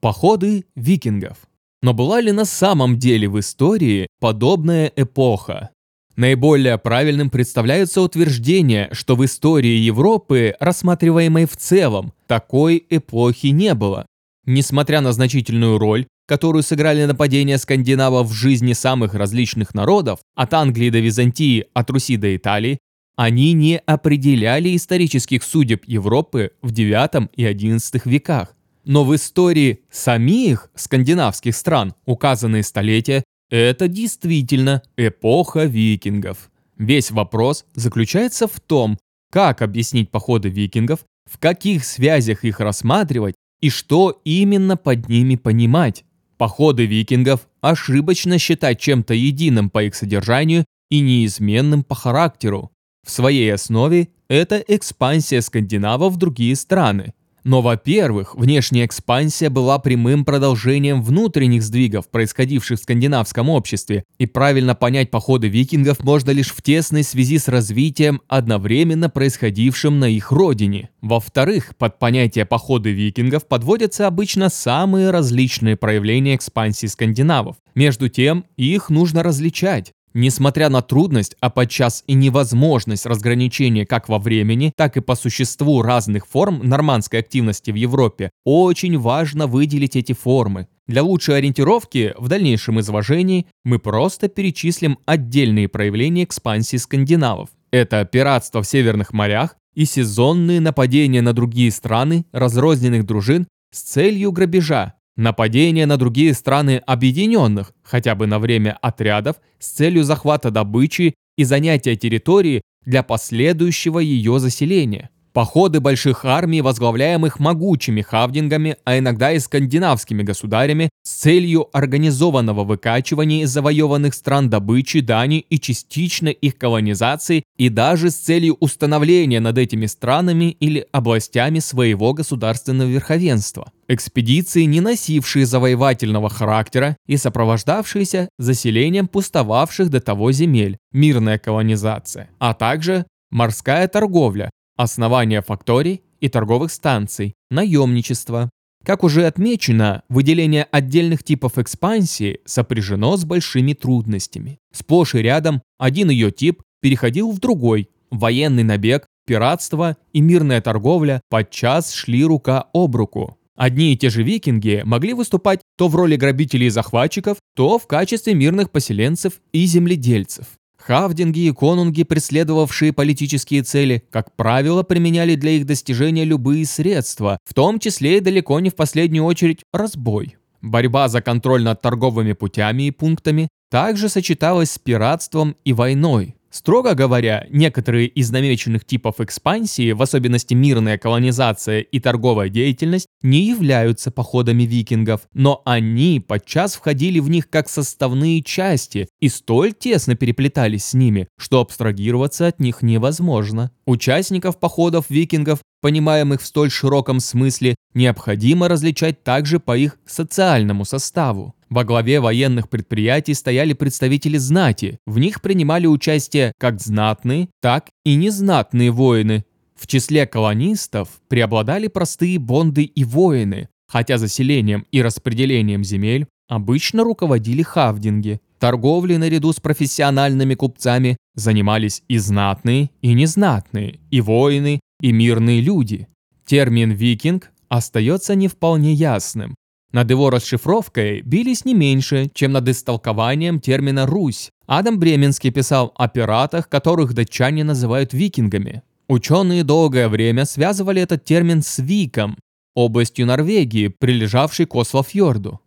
Походы викингов. Но была ли на самом деле в истории подобная эпоха? Наиболее правильным представляется утверждение, что в истории Европы, рассматриваемой в целом, такой эпохи не было. Несмотря на значительную роль, которую сыграли нападения скандинавов в жизни самых различных народов, от Англии до Византии, от Руси до Италии, они не определяли исторических судеб Европы в IX и XI веках. Но в истории самих скандинавских стран указанные столетия это действительно эпоха викингов. Весь вопрос заключается в том, как объяснить походы викингов, в каких связях их рассматривать и что именно под ними понимать. Походы викингов ошибочно считать чем-то единым по их содержанию и неизменным по характеру. В своей основе это экспансия скандинавов в другие страны, но, во-первых, внешняя экспансия была прямым продолжением внутренних сдвигов, происходивших в скандинавском обществе, и правильно понять походы викингов можно лишь в тесной связи с развитием, одновременно происходившим на их родине. Во-вторых, под понятие походы викингов подводятся обычно самые различные проявления экспансии скандинавов. Между тем, их нужно различать. Несмотря на трудность, а подчас и невозможность разграничения как во времени, так и по существу разных форм нормандской активности в Европе, очень важно выделить эти формы. Для лучшей ориентировки в дальнейшем изложении мы просто перечислим отдельные проявления экспансии скандинавов. Это пиратство в северных морях и сезонные нападения на другие страны разрозненных дружин с целью грабежа, Нападение на другие страны объединенных, хотя бы на время отрядов, с целью захвата добычи и занятия территории для последующего ее заселения. Походы больших армий, возглавляемых могучими хавдингами, а иногда и скандинавскими государями, с целью организованного выкачивания из завоеванных стран добычи, дани и частично их колонизации, и даже с целью установления над этими странами или областями своего государственного верховенства. Экспедиции, не носившие завоевательного характера и сопровождавшиеся заселением пустовавших до того земель, мирная колонизация, а также морская торговля, основание факторий и торговых станций, наемничество. Как уже отмечено, выделение отдельных типов экспансии сопряжено с большими трудностями. Сплошь и рядом один ее тип переходил в другой. Военный набег, пиратство и мирная торговля подчас шли рука об руку. Одни и те же викинги могли выступать то в роли грабителей и захватчиков, то в качестве мирных поселенцев и земледельцев. Хавдинги и конунги, преследовавшие политические цели, как правило, применяли для их достижения любые средства, в том числе и далеко не в последнюю очередь разбой. Борьба за контроль над торговыми путями и пунктами также сочеталась с пиратством и войной. Строго говоря, некоторые из намеченных типов экспансии, в особенности мирная колонизация и торговая деятельность, не являются походами викингов, но они подчас входили в них как составные части и столь тесно переплетались с ними, что абстрагироваться от них невозможно. Участников походов викингов понимаемых в столь широком смысле, необходимо различать также по их социальному составу. Во главе военных предприятий стояли представители знати. В них принимали участие как знатные, так и незнатные воины. В числе колонистов преобладали простые бонды и воины, хотя заселением и распределением земель обычно руководили хавдинги. Торговлей наряду с профессиональными купцами занимались и знатные, и незнатные, и воины, и мирные люди. Термин «викинг» остается не вполне ясным. Над его расшифровкой бились не меньше, чем над истолкованием термина «Русь». Адам Бременский писал о пиратах, которых датчане называют викингами. Ученые долгое время связывали этот термин с Виком, областью Норвегии, прилежавшей к Ослофьорду.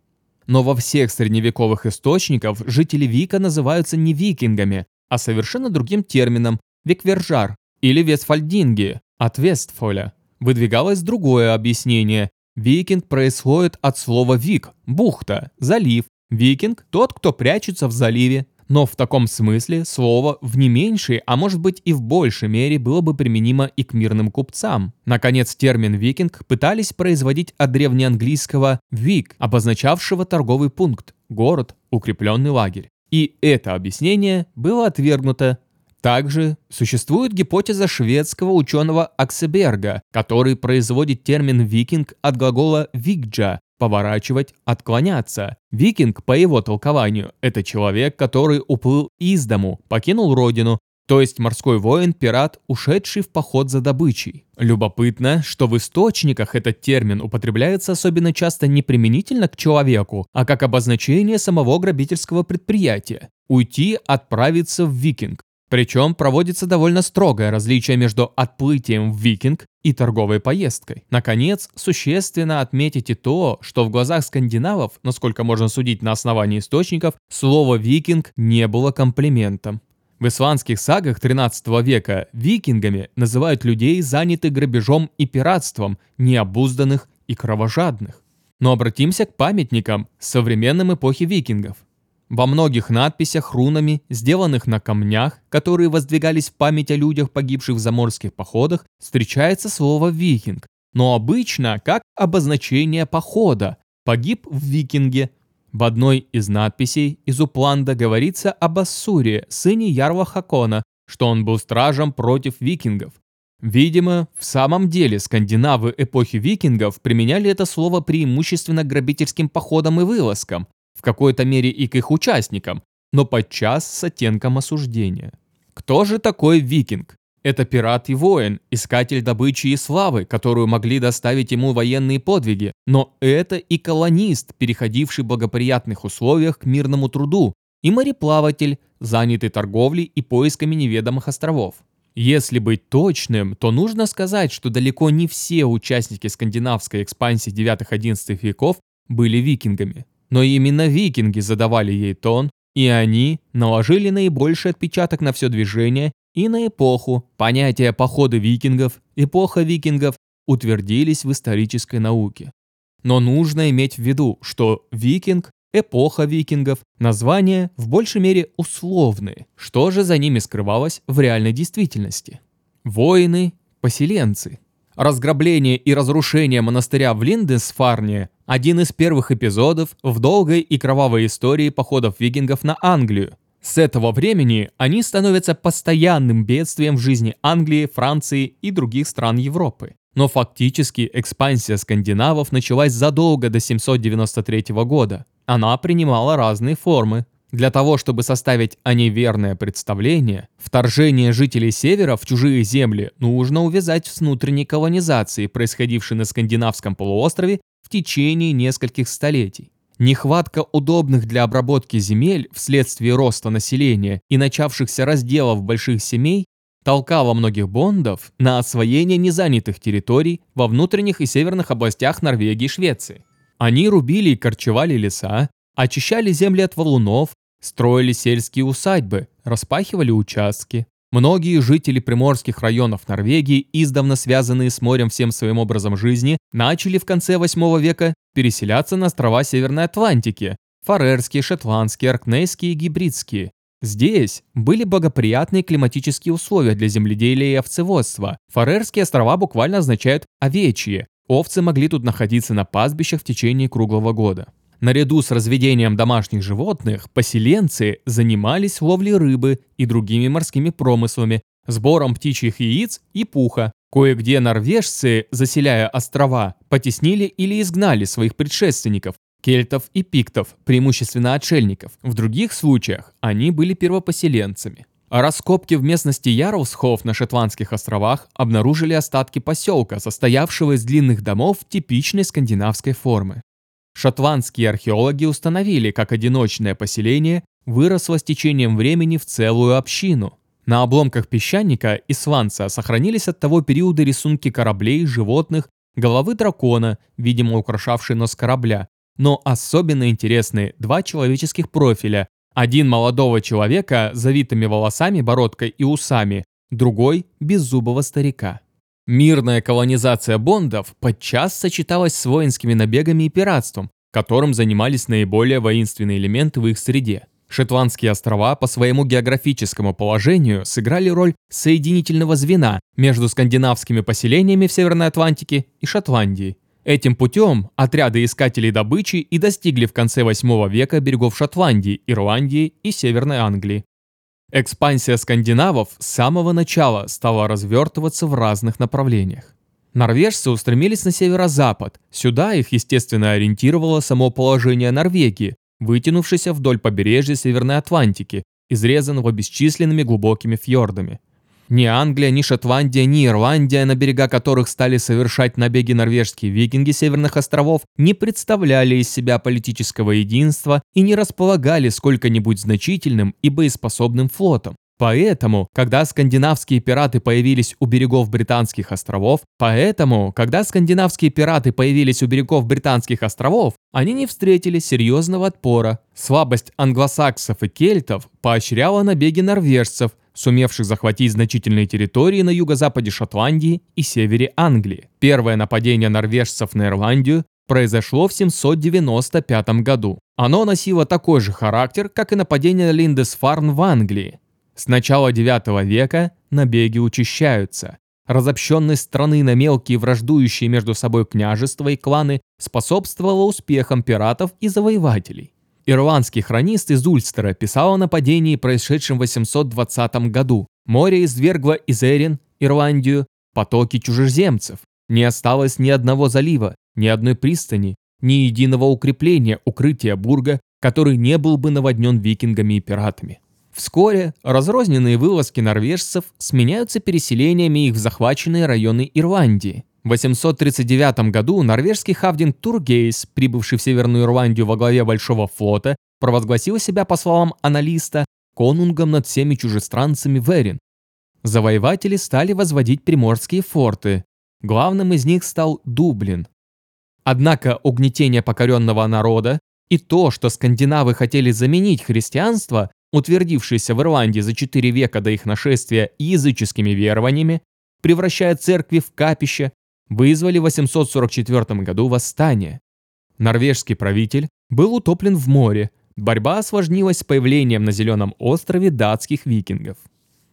Но во всех средневековых источниках жители Вика называются не викингами, а совершенно другим термином – виквержар или вестфальдинги от Вестфоля. Выдвигалось другое объяснение Викинг происходит от слова «вик» – бухта, залив. Викинг – тот, кто прячется в заливе. Но в таком смысле слово в не меньшей, а может быть и в большей мере было бы применимо и к мирным купцам. Наконец, термин «викинг» пытались производить от древнеанглийского «вик», обозначавшего торговый пункт, город, укрепленный лагерь. И это объяснение было отвергнуто также существует гипотеза шведского ученого Аксеберга, который производит термин «викинг» от глагола «викджа», поворачивать, отклоняться. Викинг, по его толкованию, это человек, который уплыл из дому, покинул родину, то есть морской воин-пират, ушедший в поход за добычей. Любопытно, что в источниках этот термин употребляется особенно часто не применительно к человеку, а как обозначение самого грабительского предприятия. Уйти, отправиться в викинг. Причем проводится довольно строгое различие между отплытием в викинг и торговой поездкой. Наконец, существенно отметить и то, что в глазах скандинавов, насколько можно судить на основании источников, слово «викинг» не было комплиментом. В исландских сагах XIII века викингами называют людей, занятых грабежом и пиратством, необузданных и кровожадных. Но обратимся к памятникам современным эпохи викингов. Во многих надписях рунами, сделанных на камнях, которые воздвигались в память о людях, погибших в заморских походах, встречается слово «викинг», но обычно как обозначение похода. Погиб в викинге. В одной из надписей из Упланда говорится об Ассуре, сыне Ярла Хакона, что он был стражем против викингов. Видимо, в самом деле скандинавы эпохи викингов применяли это слово преимущественно к грабительским походам и вылазкам, в какой-то мере и к их участникам, но подчас с оттенком осуждения. Кто же такой викинг? Это пират и воин, искатель добычи и славы, которую могли доставить ему военные подвиги, но это и колонист, переходивший в благоприятных условиях к мирному труду, и мореплаватель, занятый торговлей и поисками неведомых островов. Если быть точным, то нужно сказать, что далеко не все участники скандинавской экспансии 9-11 веков были викингами. Но именно викинги задавали ей тон, и они наложили наибольший отпечаток на все движение и на эпоху. Понятия походы викингов, эпоха викингов утвердились в исторической науке. Но нужно иметь в виду, что викинг, эпоха викингов, названия в большей мере условные. Что же за ними скрывалось в реальной действительности? Воины, поселенцы. Разграбление и разрушение монастыря в Линдесфарне – один из первых эпизодов в долгой и кровавой истории походов викингов на Англию. С этого времени они становятся постоянным бедствием в жизни Англии, Франции и других стран Европы. Но фактически экспансия скандинавов началась задолго до 793 года. Она принимала разные формы, для того, чтобы составить о ней верное представление, вторжение жителей Севера в чужие земли нужно увязать с внутренней колонизацией, происходившей на скандинавском полуострове в течение нескольких столетий. Нехватка удобных для обработки земель вследствие роста населения и начавшихся разделов больших семей толкала многих бондов на освоение незанятых территорий во внутренних и северных областях Норвегии и Швеции. Они рубили и корчевали леса, очищали земли от валунов, Строили сельские усадьбы, распахивали участки. Многие жители приморских районов Норвегии, издавна связанные с морем всем своим образом жизни, начали в конце 8 века переселяться на острова Северной Атлантики – фарерские, шотландские, аркнейские и гибридские. Здесь были благоприятные климатические условия для земледелия и овцеводства. Фарерские острова буквально означают «овечьи». Овцы могли тут находиться на пастбищах в течение круглого года. Наряду с разведением домашних животных, поселенцы занимались ловлей рыбы и другими морскими промыслами, сбором птичьих яиц и пуха. Кое-где норвежцы, заселяя острова, потеснили или изгнали своих предшественников, кельтов и пиктов, преимущественно отшельников. В других случаях они были первопоселенцами. А раскопки в местности Ярлсхоф на Шотландских островах обнаружили остатки поселка, состоявшего из длинных домов типичной скандинавской формы. Шотландские археологи установили, как одиночное поселение выросло с течением времени в целую общину. На обломках песчаника и сванца сохранились от того периода рисунки кораблей, животных, головы дракона, видимо украшавшей нос корабля, но особенно интересны два человеческих профиля. Один молодого человека с завитыми волосами, бородкой и усами, другой – беззубого старика. Мирная колонизация бондов подчас сочеталась с воинскими набегами и пиратством, которым занимались наиболее воинственные элементы в их среде. Шотландские острова по своему географическому положению сыграли роль соединительного звена между скандинавскими поселениями в Северной Атлантике и Шотландией. Этим путем отряды искателей добычи и достигли в конце 8 века берегов Шотландии, Ирландии и Северной Англии. Экспансия скандинавов с самого начала стала развертываться в разных направлениях. Норвежцы устремились на северо-запад. Сюда их, естественно, ориентировало само положение Норвегии, вытянувшейся вдоль побережья Северной Атлантики, изрезанного бесчисленными глубокими фьордами. Ни Англия, ни Шотландия, ни Ирландия, на берега которых стали совершать набеги норвежские викинги Северных островов, не представляли из себя политического единства и не располагали сколько-нибудь значительным и боеспособным флотом. Поэтому, когда скандинавские пираты появились у берегов Британских островов, поэтому, когда скандинавские пираты появились у берегов Британских островов, они не встретили серьезного отпора. Слабость англосаксов и кельтов поощряла набеги норвежцев, сумевших захватить значительные территории на юго-западе Шотландии и севере Англии. Первое нападение норвежцев на Ирландию произошло в 795 году. Оно носило такой же характер, как и нападение Линдесфарн в Англии. С начала IX века набеги учащаются. Разобщенность страны на мелкие враждующие между собой княжества и кланы способствовала успехам пиратов и завоевателей. Ирландский хронист из Ульстера писал о нападении, происшедшем в 820 году. Море извергло из Эрин, Ирландию, потоки чужеземцев. Не осталось ни одного залива, ни одной пристани, ни единого укрепления, укрытия бурга, который не был бы наводнен викингами и пиратами. Вскоре разрозненные вылазки норвежцев сменяются переселениями их в захваченные районы Ирландии. В 839 году норвежский хавдин Тургейс, прибывший в Северную Ирландию во главе Большого флота, провозгласил себя, по словам аналиста, конунгом над всеми чужестранцами Верин. Завоеватели стали возводить приморские форты. Главным из них стал Дублин. Однако угнетение покоренного народа и то, что скандинавы хотели заменить христианство, утвердившиеся в Ирландии за четыре века до их нашествия языческими верованиями, превращая церкви в капища, вызвали в 844 году восстание. Норвежский правитель был утоплен в море, борьба осложнилась с появлением на Зеленом острове датских викингов.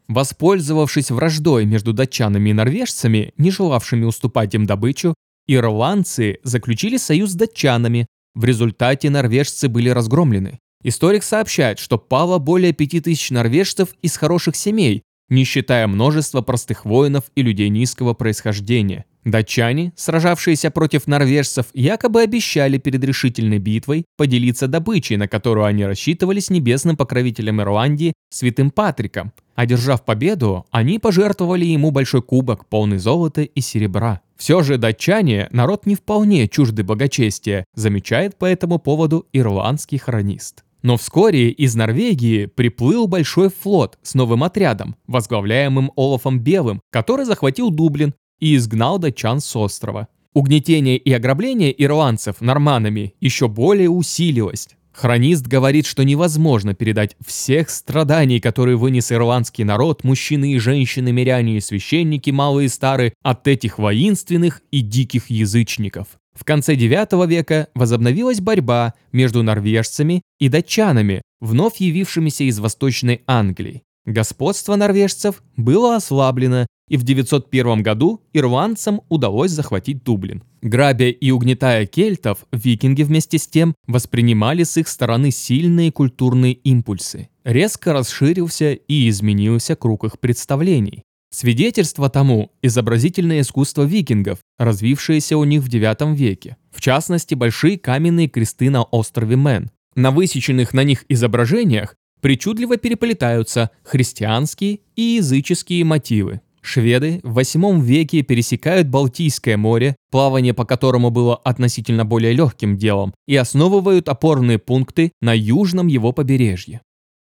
Воспользовавшись враждой между датчанами и норвежцами, не желавшими уступать им добычу, ирландцы заключили союз с датчанами. В результате норвежцы были разгромлены. Историк сообщает, что пало более 5000 норвежцев из хороших семей, не считая множества простых воинов и людей низкого происхождения. Датчане, сражавшиеся против норвежцев, якобы обещали перед решительной битвой поделиться добычей, на которую они рассчитывали с небесным покровителем Ирландии, святым Патриком. Одержав победу, они пожертвовали ему большой кубок, полный золота и серебра. Все же датчане – народ не вполне чужды богачестия, замечает по этому поводу ирландский хронист. Но вскоре из Норвегии приплыл большой флот с новым отрядом, возглавляемым Олафом Белым, который захватил Дублин и изгнал датчан с острова. Угнетение и ограбление ирландцев норманами еще более усилилось. Хронист говорит, что невозможно передать всех страданий, которые вынес ирландский народ, мужчины и женщины, миряне и священники, малые и старые, от этих воинственных и диких язычников. В конце IX века возобновилась борьба между норвежцами и датчанами, вновь явившимися из Восточной Англии. Господство норвежцев было ослаблено, и в 901 году ирландцам удалось захватить Дублин. Грабя и угнетая кельтов, викинги вместе с тем воспринимали с их стороны сильные культурные импульсы. Резко расширился и изменился круг их представлений. Свидетельство тому – изобразительное искусство викингов, развившееся у них в IX веке. В частности, большие каменные кресты на острове Мэн. На высеченных на них изображениях причудливо переплетаются христианские и языческие мотивы. Шведы в VIII веке пересекают Балтийское море, плавание по которому было относительно более легким делом, и основывают опорные пункты на южном его побережье.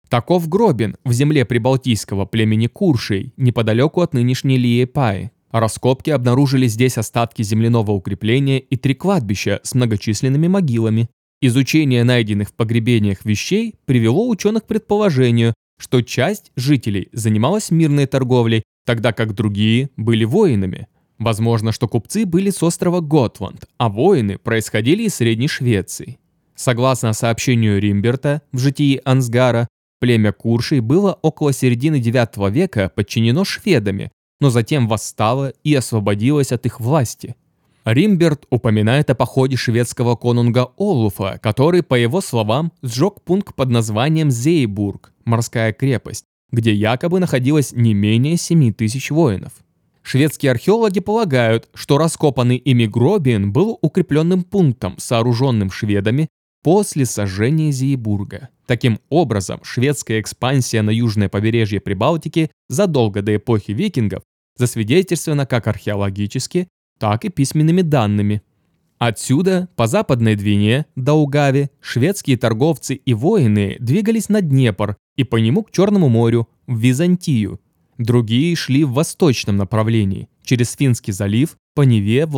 Таков Гробин в земле прибалтийского племени Куршей, неподалеку от нынешней Лиепаи. Раскопки обнаружили здесь остатки земляного укрепления и три кладбища с многочисленными могилами. Изучение найденных в погребениях вещей привело ученых к предположению, что часть жителей занималась мирной торговлей, тогда как другие были воинами. Возможно, что купцы были с острова Готланд, а воины происходили из Средней Швеции. Согласно сообщению Римберта в житии Ансгара, Племя Куршей было около середины IX века подчинено шведами, но затем восстало и освободилось от их власти. Римберт упоминает о походе шведского конунга Олуфа, который, по его словам, сжег пункт под названием Зейбург, морская крепость, где якобы находилось не менее 7 тысяч воинов. Шведские археологи полагают, что раскопанный ими Гробиен был укрепленным пунктом, сооруженным шведами после сожжения Зиебурга. Таким образом, шведская экспансия на южное побережье Прибалтики задолго до эпохи викингов засвидетельствована как археологически, так и письменными данными. Отсюда, по западной Двине, Даугаве, шведские торговцы и воины двигались на Днепр и по нему к Черному морю, в Византию. Другие шли в восточном направлении, через Финский залив, по Неве в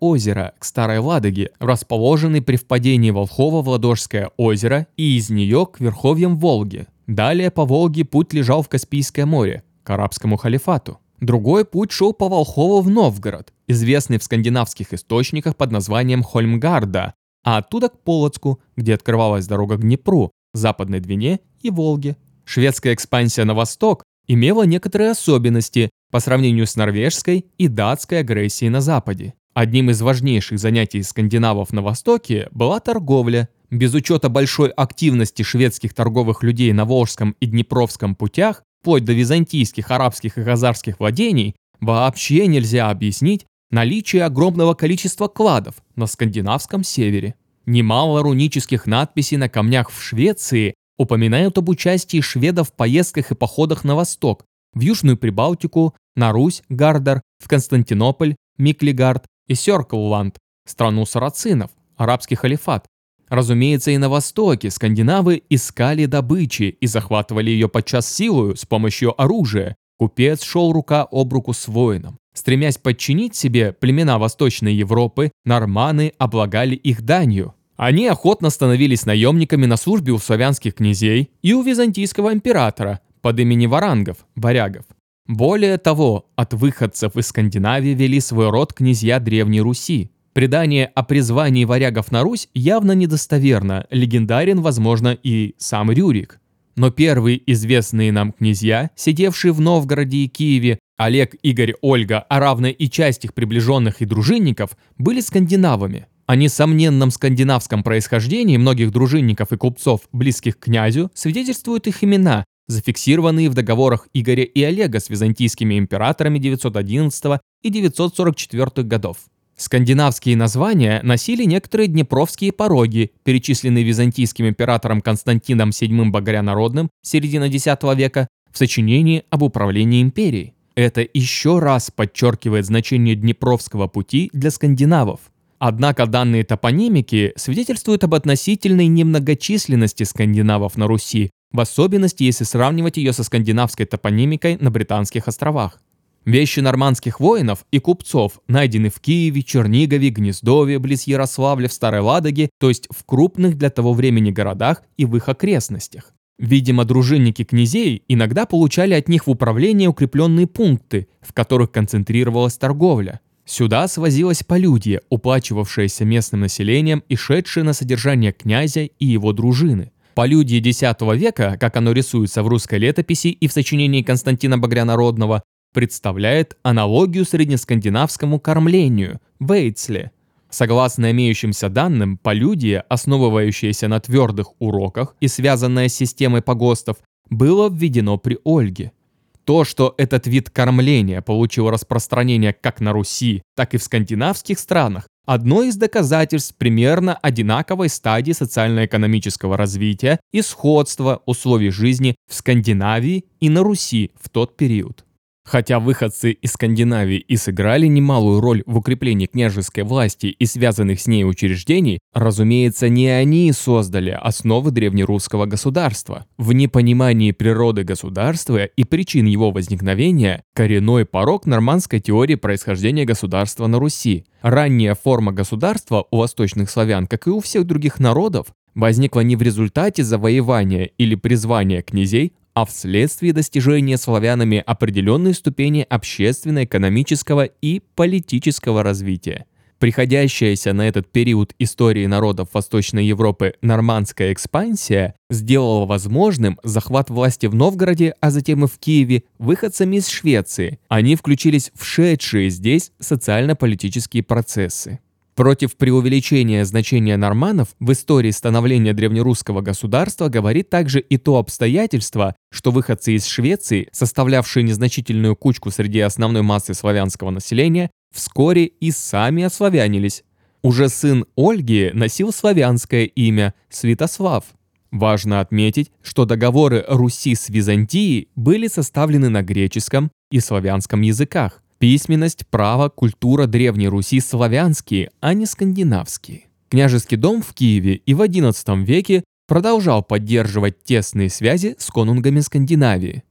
озеро, к Старой Ладоге, расположенной при впадении Волхова в Ладожское озеро и из нее к верховьям Волги. Далее по Волге путь лежал в Каспийское море, к арабскому халифату. Другой путь шел по Волхову в Новгород, известный в скандинавских источниках под названием Хольмгарда, а оттуда к Полоцку, где открывалась дорога к Днепру, Западной Двине и Волге. Шведская экспансия на восток имела некоторые особенности по сравнению с норвежской и датской агрессией на Западе. Одним из важнейших занятий скандинавов на Востоке была торговля. Без учета большой активности шведских торговых людей на Волжском и Днепровском путях, вплоть до византийских, арабских и хазарских владений, вообще нельзя объяснить наличие огромного количества кладов на скандинавском севере. Немало рунических надписей на камнях в Швеции упоминают об участии шведов в поездках и походах на восток, в Южную Прибалтику, на Русь, Гардар, в Константинополь, Миклигард и Сёрклланд, страну сарацинов, арабский халифат, Разумеется, и на Востоке скандинавы искали добычи и захватывали ее подчас силою с помощью оружия. Купец шел рука об руку с воином. Стремясь подчинить себе племена Восточной Европы, норманы облагали их данью. Они охотно становились наемниками на службе у славянских князей и у византийского императора под именем Варангов, варягов. Более того, от выходцев из Скандинавии вели свой род князья Древней Руси. Предание о призвании варягов на Русь явно недостоверно, легендарен, возможно, и сам Рюрик. Но первые известные нам князья, сидевшие в Новгороде и Киеве, Олег, Игорь, Ольга, а равно и часть их приближенных и дружинников, были скандинавами. О несомненном скандинавском происхождении многих дружинников и купцов, близких к князю, свидетельствуют их имена, зафиксированные в договорах Игоря и Олега с византийскими императорами 911 и 944 годов. Скандинавские названия носили некоторые днепровские пороги, перечисленные византийским императором Константином VII Богорянародным середины X века в сочинении об управлении империей. Это еще раз подчеркивает значение Днепровского пути для скандинавов. Однако данные топонимики свидетельствуют об относительной немногочисленности скандинавов на Руси, в особенности если сравнивать ее со скандинавской топонимикой на Британских островах. Вещи нормандских воинов и купцов найдены в Киеве, Чернигове, Гнездове, близ Ярославля, в Старой Ладоге, то есть в крупных для того времени городах и в их окрестностях. Видимо, дружинники князей иногда получали от них в управление укрепленные пункты, в которых концентрировалась торговля. Сюда свозилось полюдье, уплачивавшееся местным населением и шедшее на содержание князя и его дружины. Полюдье X века, как оно рисуется в русской летописи и в сочинении Константина Багрянародного, представляет аналогию среднескандинавскому кормлению – вейцле. Согласно имеющимся данным, полюдие, основывающееся на твердых уроках и связанное с системой погостов, было введено при Ольге. То, что этот вид кормления получил распространение как на Руси, так и в скандинавских странах, одно из доказательств примерно одинаковой стадии социально-экономического развития и сходства условий жизни в Скандинавии и на Руси в тот период. Хотя выходцы из Скандинавии и сыграли немалую роль в укреплении княжеской власти и связанных с ней учреждений, разумеется, не они создали основы древнерусского государства. В непонимании природы государства и причин его возникновения коренной порог нормандской теории происхождения государства на Руси. Ранняя форма государства у восточных славян, как и у всех других народов, возникла не в результате завоевания или призвания князей, а вследствие достижения славянами определенной ступени общественно-экономического и политического развития. Приходящаяся на этот период истории народов Восточной Европы нормандская экспансия сделала возможным захват власти в Новгороде, а затем и в Киеве, выходцами из Швеции. Они включились в шедшие здесь социально-политические процессы. Против преувеличения значения норманов в истории становления древнерусского государства говорит также и то обстоятельство, что выходцы из Швеции, составлявшие незначительную кучку среди основной массы славянского населения, вскоре и сами ославянились. Уже сын Ольги носил славянское имя Святослав. Важно отметить, что договоры Руси с Византией были составлены на греческом и славянском языках. Письменность, право, культура Древней Руси славянские, а не скандинавские. Княжеский дом в Киеве и в XI веке продолжал поддерживать тесные связи с конунгами Скандинавии.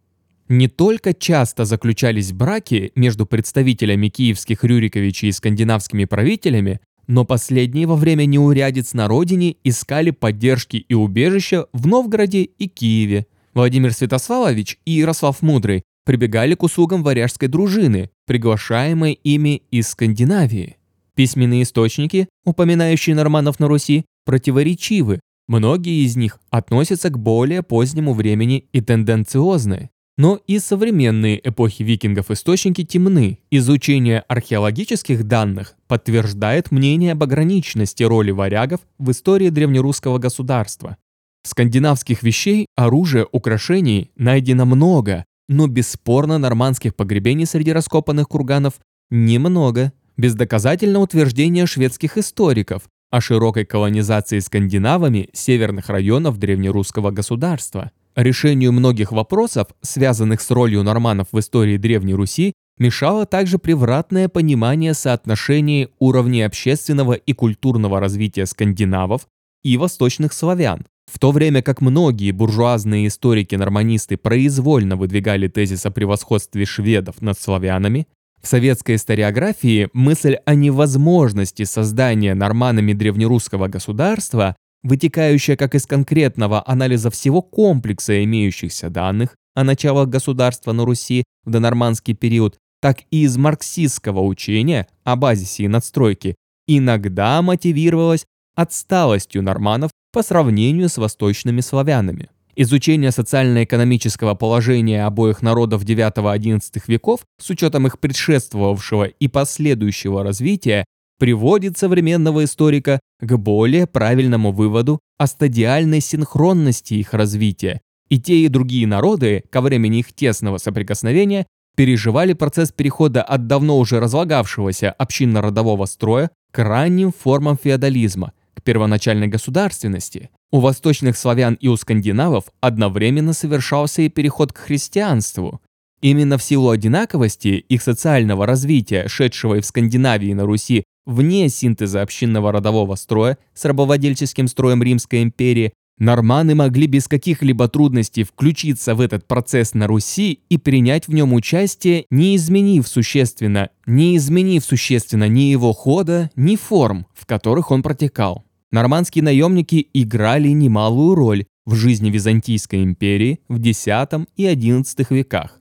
Не только часто заключались браки между представителями киевских Рюриковичей и скандинавскими правителями, но последние во время неурядиц на родине искали поддержки и убежища в Новгороде и Киеве. Владимир Святославович и Ярослав Мудрый прибегали к услугам варяжской дружины, приглашаемой ими из Скандинавии. Письменные источники, упоминающие норманов на Руси, противоречивы. Многие из них относятся к более позднему времени и тенденциозны. Но и современные эпохи викингов источники темны. Изучение археологических данных подтверждает мнение об ограниченности роли варягов в истории древнерусского государства. Скандинавских вещей, оружия, украшений найдено много, но бесспорно нормандских погребений среди раскопанных курганов немного. Бездоказательно утверждение шведских историков о широкой колонизации скандинавами северных районов древнерусского государства. Решению многих вопросов, связанных с ролью норманов в истории Древней Руси, мешало также превратное понимание соотношений уровней общественного и культурного развития скандинавов и восточных славян, в то время как многие буржуазные историки-норманисты произвольно выдвигали тезис о превосходстве шведов над славянами, в советской историографии мысль о невозможности создания норманами древнерусского государства, вытекающая как из конкретного анализа всего комплекса имеющихся данных о началах государства на Руси в донормандский период, так и из марксистского учения о базисе и надстройке, иногда мотивировалась отсталостью норманов по сравнению с восточными славянами. Изучение социально-экономического положения обоих народов IX-XI веков с учетом их предшествовавшего и последующего развития приводит современного историка к более правильному выводу о стадиальной синхронности их развития. И те, и другие народы ко времени их тесного соприкосновения переживали процесс перехода от давно уже разлагавшегося общинно-родового строя к ранним формам феодализма – к первоначальной государственности. У восточных славян и у скандинавов одновременно совершался и переход к христианству. Именно в силу одинаковости их социального развития, шедшего и в Скандинавии и на Руси вне синтеза общинного родового строя с рабовладельческим строем Римской империи, норманы могли без каких-либо трудностей включиться в этот процесс на Руси и принять в нем участие, не изменив существенно, не изменив существенно ни его хода, ни форм, в которых он протекал. Нормандские наемники играли немалую роль в жизни Византийской империи в X и XI веках.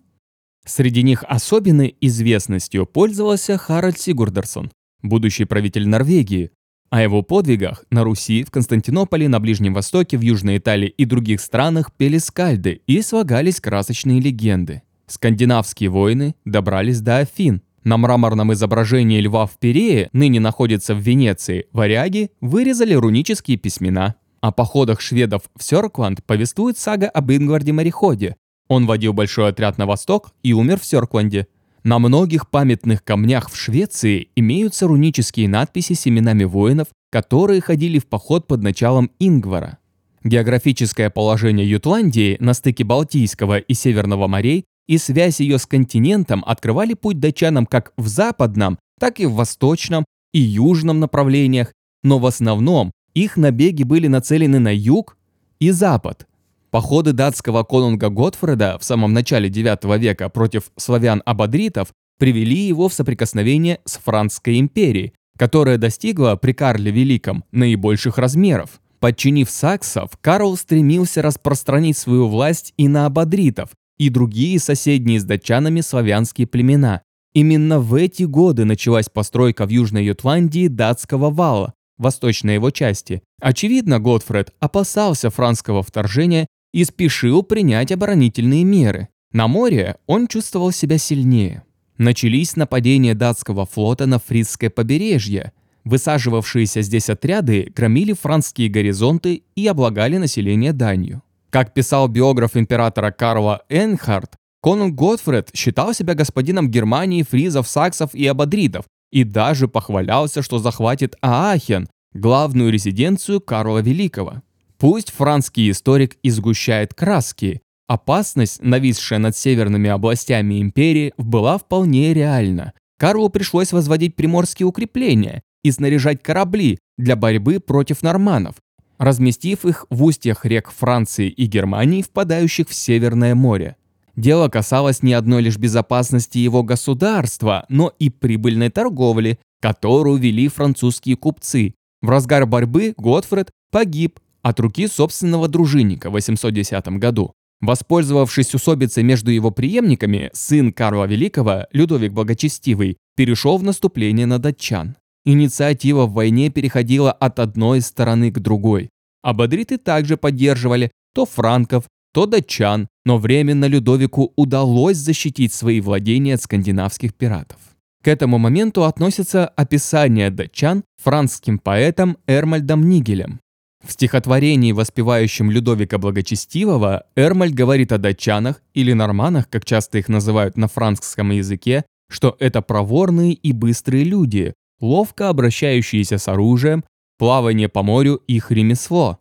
Среди них особенной известностью пользовался Харальд Сигурдерсон, будущий правитель Норвегии. О его подвигах на Руси, в Константинополе, на Ближнем Востоке, в Южной Италии и других странах пели скальды и слагались красочные легенды. Скандинавские воины добрались до Афин, на мраморном изображении льва в Перее, ныне находится в Венеции, варяги вырезали рунические письмена. О походах шведов в Сёркланд повествует сага об Ингварде-мореходе. Он водил большой отряд на восток и умер в Сёркланде. На многих памятных камнях в Швеции имеются рунические надписи с именами воинов, которые ходили в поход под началом Ингвара. Географическое положение Ютландии на стыке Балтийского и Северного морей и связь ее с континентом открывали путь датчанам как в западном, так и в восточном и южном направлениях, но в основном их набеги были нацелены на юг и запад. Походы датского конунга Готфреда в самом начале IX века против славян-абадритов привели его в соприкосновение с Франкской империей, которая достигла при Карле Великом наибольших размеров. Подчинив саксов, Карл стремился распространить свою власть и на абадритов, и другие соседние с датчанами славянские племена. Именно в эти годы началась постройка в Южной Ютландии датского вала, восточной его части. Очевидно, Готфред опасался франского вторжения и спешил принять оборонительные меры. На море он чувствовал себя сильнее. Начались нападения датского флота на фрисское побережье. Высаживавшиеся здесь отряды громили французские горизонты и облагали население данью. Как писал биограф императора Карла Энхард, конунг Готфред считал себя господином Германии, фризов, саксов и абадридов и даже похвалялся, что захватит Аахен, главную резиденцию Карла Великого. Пусть французский историк изгущает краски, опасность, нависшая над северными областями империи, была вполне реальна. Карлу пришлось возводить приморские укрепления и снаряжать корабли для борьбы против норманов, разместив их в устьях рек Франции и Германии, впадающих в Северное море. Дело касалось не одной лишь безопасности его государства, но и прибыльной торговли, которую вели французские купцы. В разгар борьбы Готфред погиб от руки собственного дружинника в 810 году. Воспользовавшись усобицей между его преемниками, сын Карла Великого, Людовик Благочестивый, перешел в наступление на датчан. Инициатива в войне переходила от одной стороны к другой. Абадриты также поддерживали то франков, то датчан, но временно Людовику удалось защитить свои владения от скандинавских пиратов. К этому моменту относится описание датчан французским поэтом Эрмальдом Нигелем. В стихотворении, воспевающем Людовика Благочестивого, Эрмальд говорит о датчанах или норманах, как часто их называют на французском языке, что это проворные и быстрые люди, ловко обращающиеся с оружием, плавание по морю их ремесло.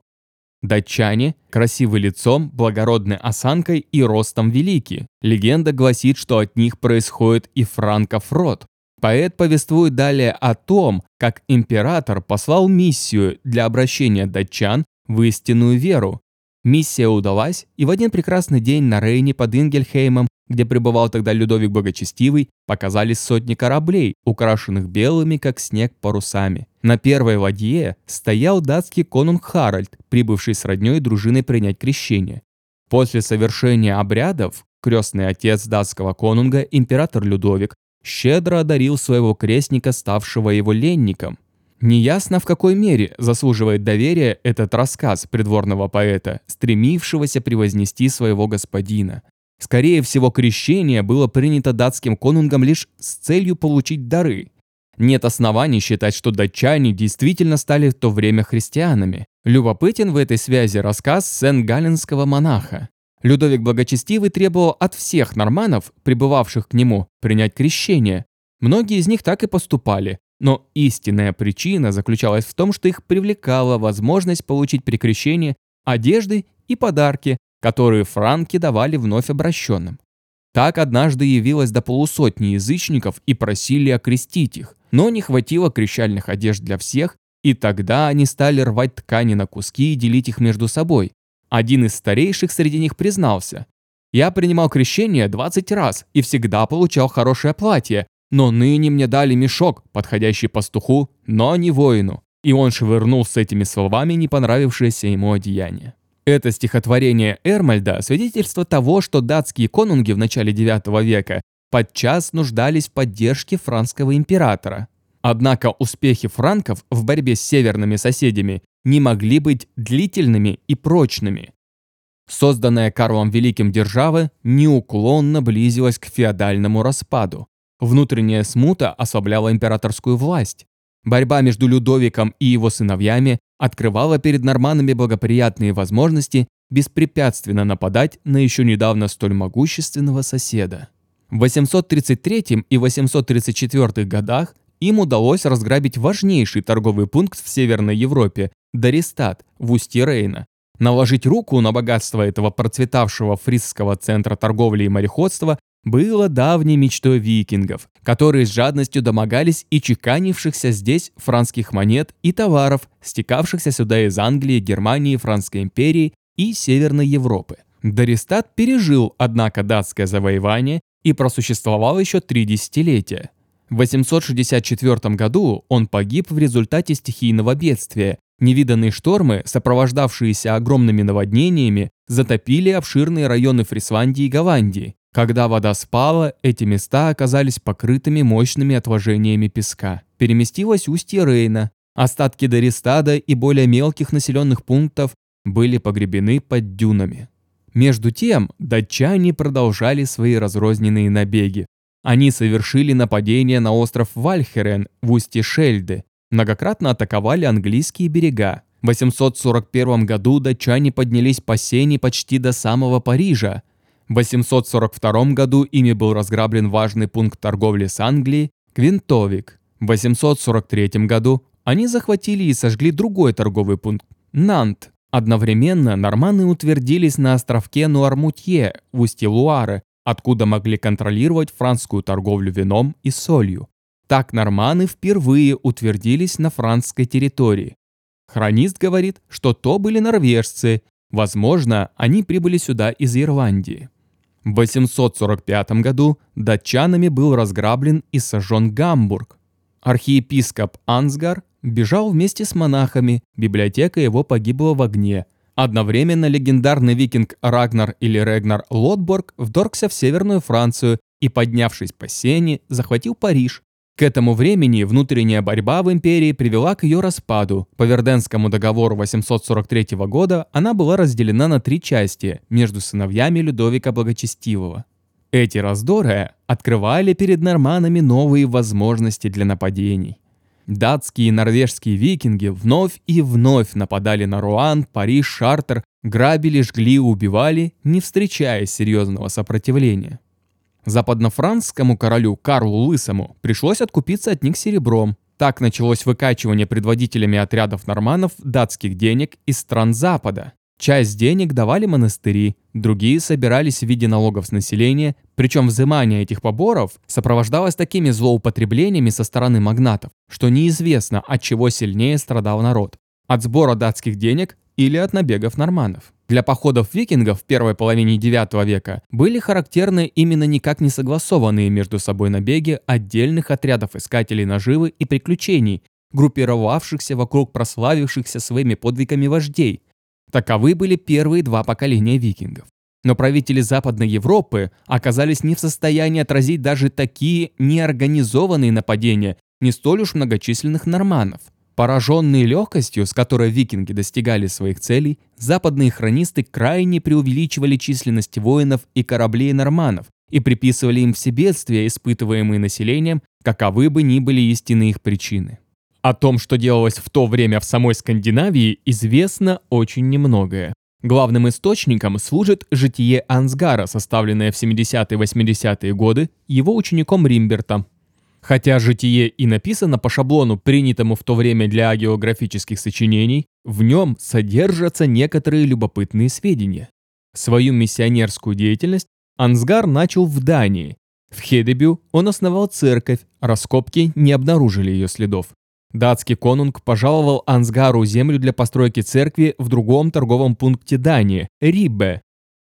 Датчане красивы лицом, благородной осанкой и ростом велики. Легенда гласит, что от них происходит и франков род. Поэт повествует далее о том, как император послал миссию для обращения датчан в истинную веру. Миссия удалась, и в один прекрасный день на Рейне под Ингельхеймом, где пребывал тогда Людовик Богочестивый, показались сотни кораблей, украшенных белыми, как снег, парусами. На первой ладье стоял датский конунг Харальд, прибывший с роднёй дружиной принять крещение. После совершения обрядов крестный отец датского конунга, император Людовик, щедро одарил своего крестника, ставшего его ленником. Неясно, в какой мере заслуживает доверия этот рассказ придворного поэта, стремившегося превознести своего господина. Скорее всего, крещение было принято датским конунгом лишь с целью получить дары. Нет оснований считать, что датчане действительно стали в то время христианами. Любопытен в этой связи рассказ сен-галленского монаха. Людовик Благочестивый требовал от всех норманов, прибывавших к нему, принять крещение. Многие из них так и поступали, но истинная причина заключалась в том, что их привлекала возможность получить при крещении одежды и подарки, которые франки давали вновь обращенным. Так однажды явилось до полусотни язычников и просили окрестить их, но не хватило крещальных одежд для всех, и тогда они стали рвать ткани на куски и делить их между собой, один из старейших среди них признался. «Я принимал крещение 20 раз и всегда получал хорошее платье, но ныне мне дали мешок, подходящий пастуху, но не воину». И он швырнул с этими словами не понравившееся ему одеяние. Это стихотворение Эрмальда – свидетельство того, что датские конунги в начале IX века подчас нуждались в поддержке франкского императора. Однако успехи франков в борьбе с северными соседями не могли быть длительными и прочными. Созданная Карлом Великим держава неуклонно близилась к феодальному распаду. Внутренняя смута ослабляла императорскую власть. Борьба между Людовиком и его сыновьями открывала перед норманами благоприятные возможности беспрепятственно нападать на еще недавно столь могущественного соседа. В 833 и 834 годах им удалось разграбить важнейший торговый пункт в Северной Европе – Даристат в устье Рейна. Наложить руку на богатство этого процветавшего фрисского центра торговли и мореходства было давней мечтой викингов, которые с жадностью домогались и чеканившихся здесь франских монет и товаров, стекавшихся сюда из Англии, Германии, Французской империи и Северной Европы. Даристат пережил, однако, датское завоевание и просуществовал еще три десятилетия. В 864 году он погиб в результате стихийного бедствия. Невиданные штормы, сопровождавшиеся огромными наводнениями, затопили обширные районы Фрисландии и Голландии. Когда вода спала, эти места оказались покрытыми мощными отложениями песка. Переместилось устье Рейна. Остатки Дористада и более мелких населенных пунктов были погребены под дюнами. Между тем, датчане продолжали свои разрозненные набеги. Они совершили нападение на остров Вальхерен в устье Шельды. Многократно атаковали английские берега. В 841 году датчане поднялись по Сене почти до самого Парижа. В 842 году ими был разграблен важный пункт торговли с Англией – Квинтовик. В 843 году они захватили и сожгли другой торговый пункт – Нант. Одновременно норманы утвердились на островке Нуармутье в устье Луары, откуда могли контролировать французскую торговлю вином и солью. Так норманы впервые утвердились на французской территории. Хронист говорит, что то были норвежцы, возможно, они прибыли сюда из Ирландии. В 845 году датчанами был разграблен и сожжен Гамбург. Архиепископ Ансгар бежал вместе с монахами, библиотека его погибла в огне. Одновременно легендарный викинг Рагнар или Регнар Лотборг вторгся в Северную Францию и, поднявшись по Сене, захватил Париж. К этому времени внутренняя борьба в империи привела к ее распаду. По Верденскому договору 843 года она была разделена на три части между сыновьями Людовика Благочестивого. Эти раздоры открывали перед норманами новые возможности для нападений. Датские и норвежские викинги вновь и вновь нападали на Руан, Париж, Шартер, грабили, жгли убивали, не встречая серьезного сопротивления. Западнофранцскому королю Карлу Лысому пришлось откупиться от них серебром. Так началось выкачивание предводителями отрядов норманов датских денег из стран Запада. Часть денег давали монастыри, другие собирались в виде налогов с населения, причем взимание этих поборов сопровождалось такими злоупотреблениями со стороны магнатов, что неизвестно, от чего сильнее страдал народ – от сбора датских денег или от набегов норманов. Для походов викингов в первой половине IX века были характерны именно никак не согласованные между собой набеги отдельных отрядов искателей наживы и приключений, группировавшихся вокруг прославившихся своими подвигами вождей, Таковы были первые два поколения викингов. Но правители Западной Европы оказались не в состоянии отразить даже такие неорганизованные нападения не столь уж многочисленных норманов. Пораженные легкостью, с которой викинги достигали своих целей, западные хронисты крайне преувеличивали численность воинов и кораблей норманов и приписывали им все бедствия, испытываемые населением, каковы бы ни были истинные их причины. О том, что делалось в то время в самой Скандинавии, известно очень немногое. Главным источником служит житие Ансгара, составленное в 70-80-е годы его учеником Римберта. Хотя житие и написано по шаблону, принятому в то время для географических сочинений, в нем содержатся некоторые любопытные сведения. Свою миссионерскую деятельность Ансгар начал в Дании. В Хедебю он основал церковь, раскопки не обнаружили ее следов. Датский конунг пожаловал Ансгару землю для постройки церкви в другом торговом пункте Дании – Риббе.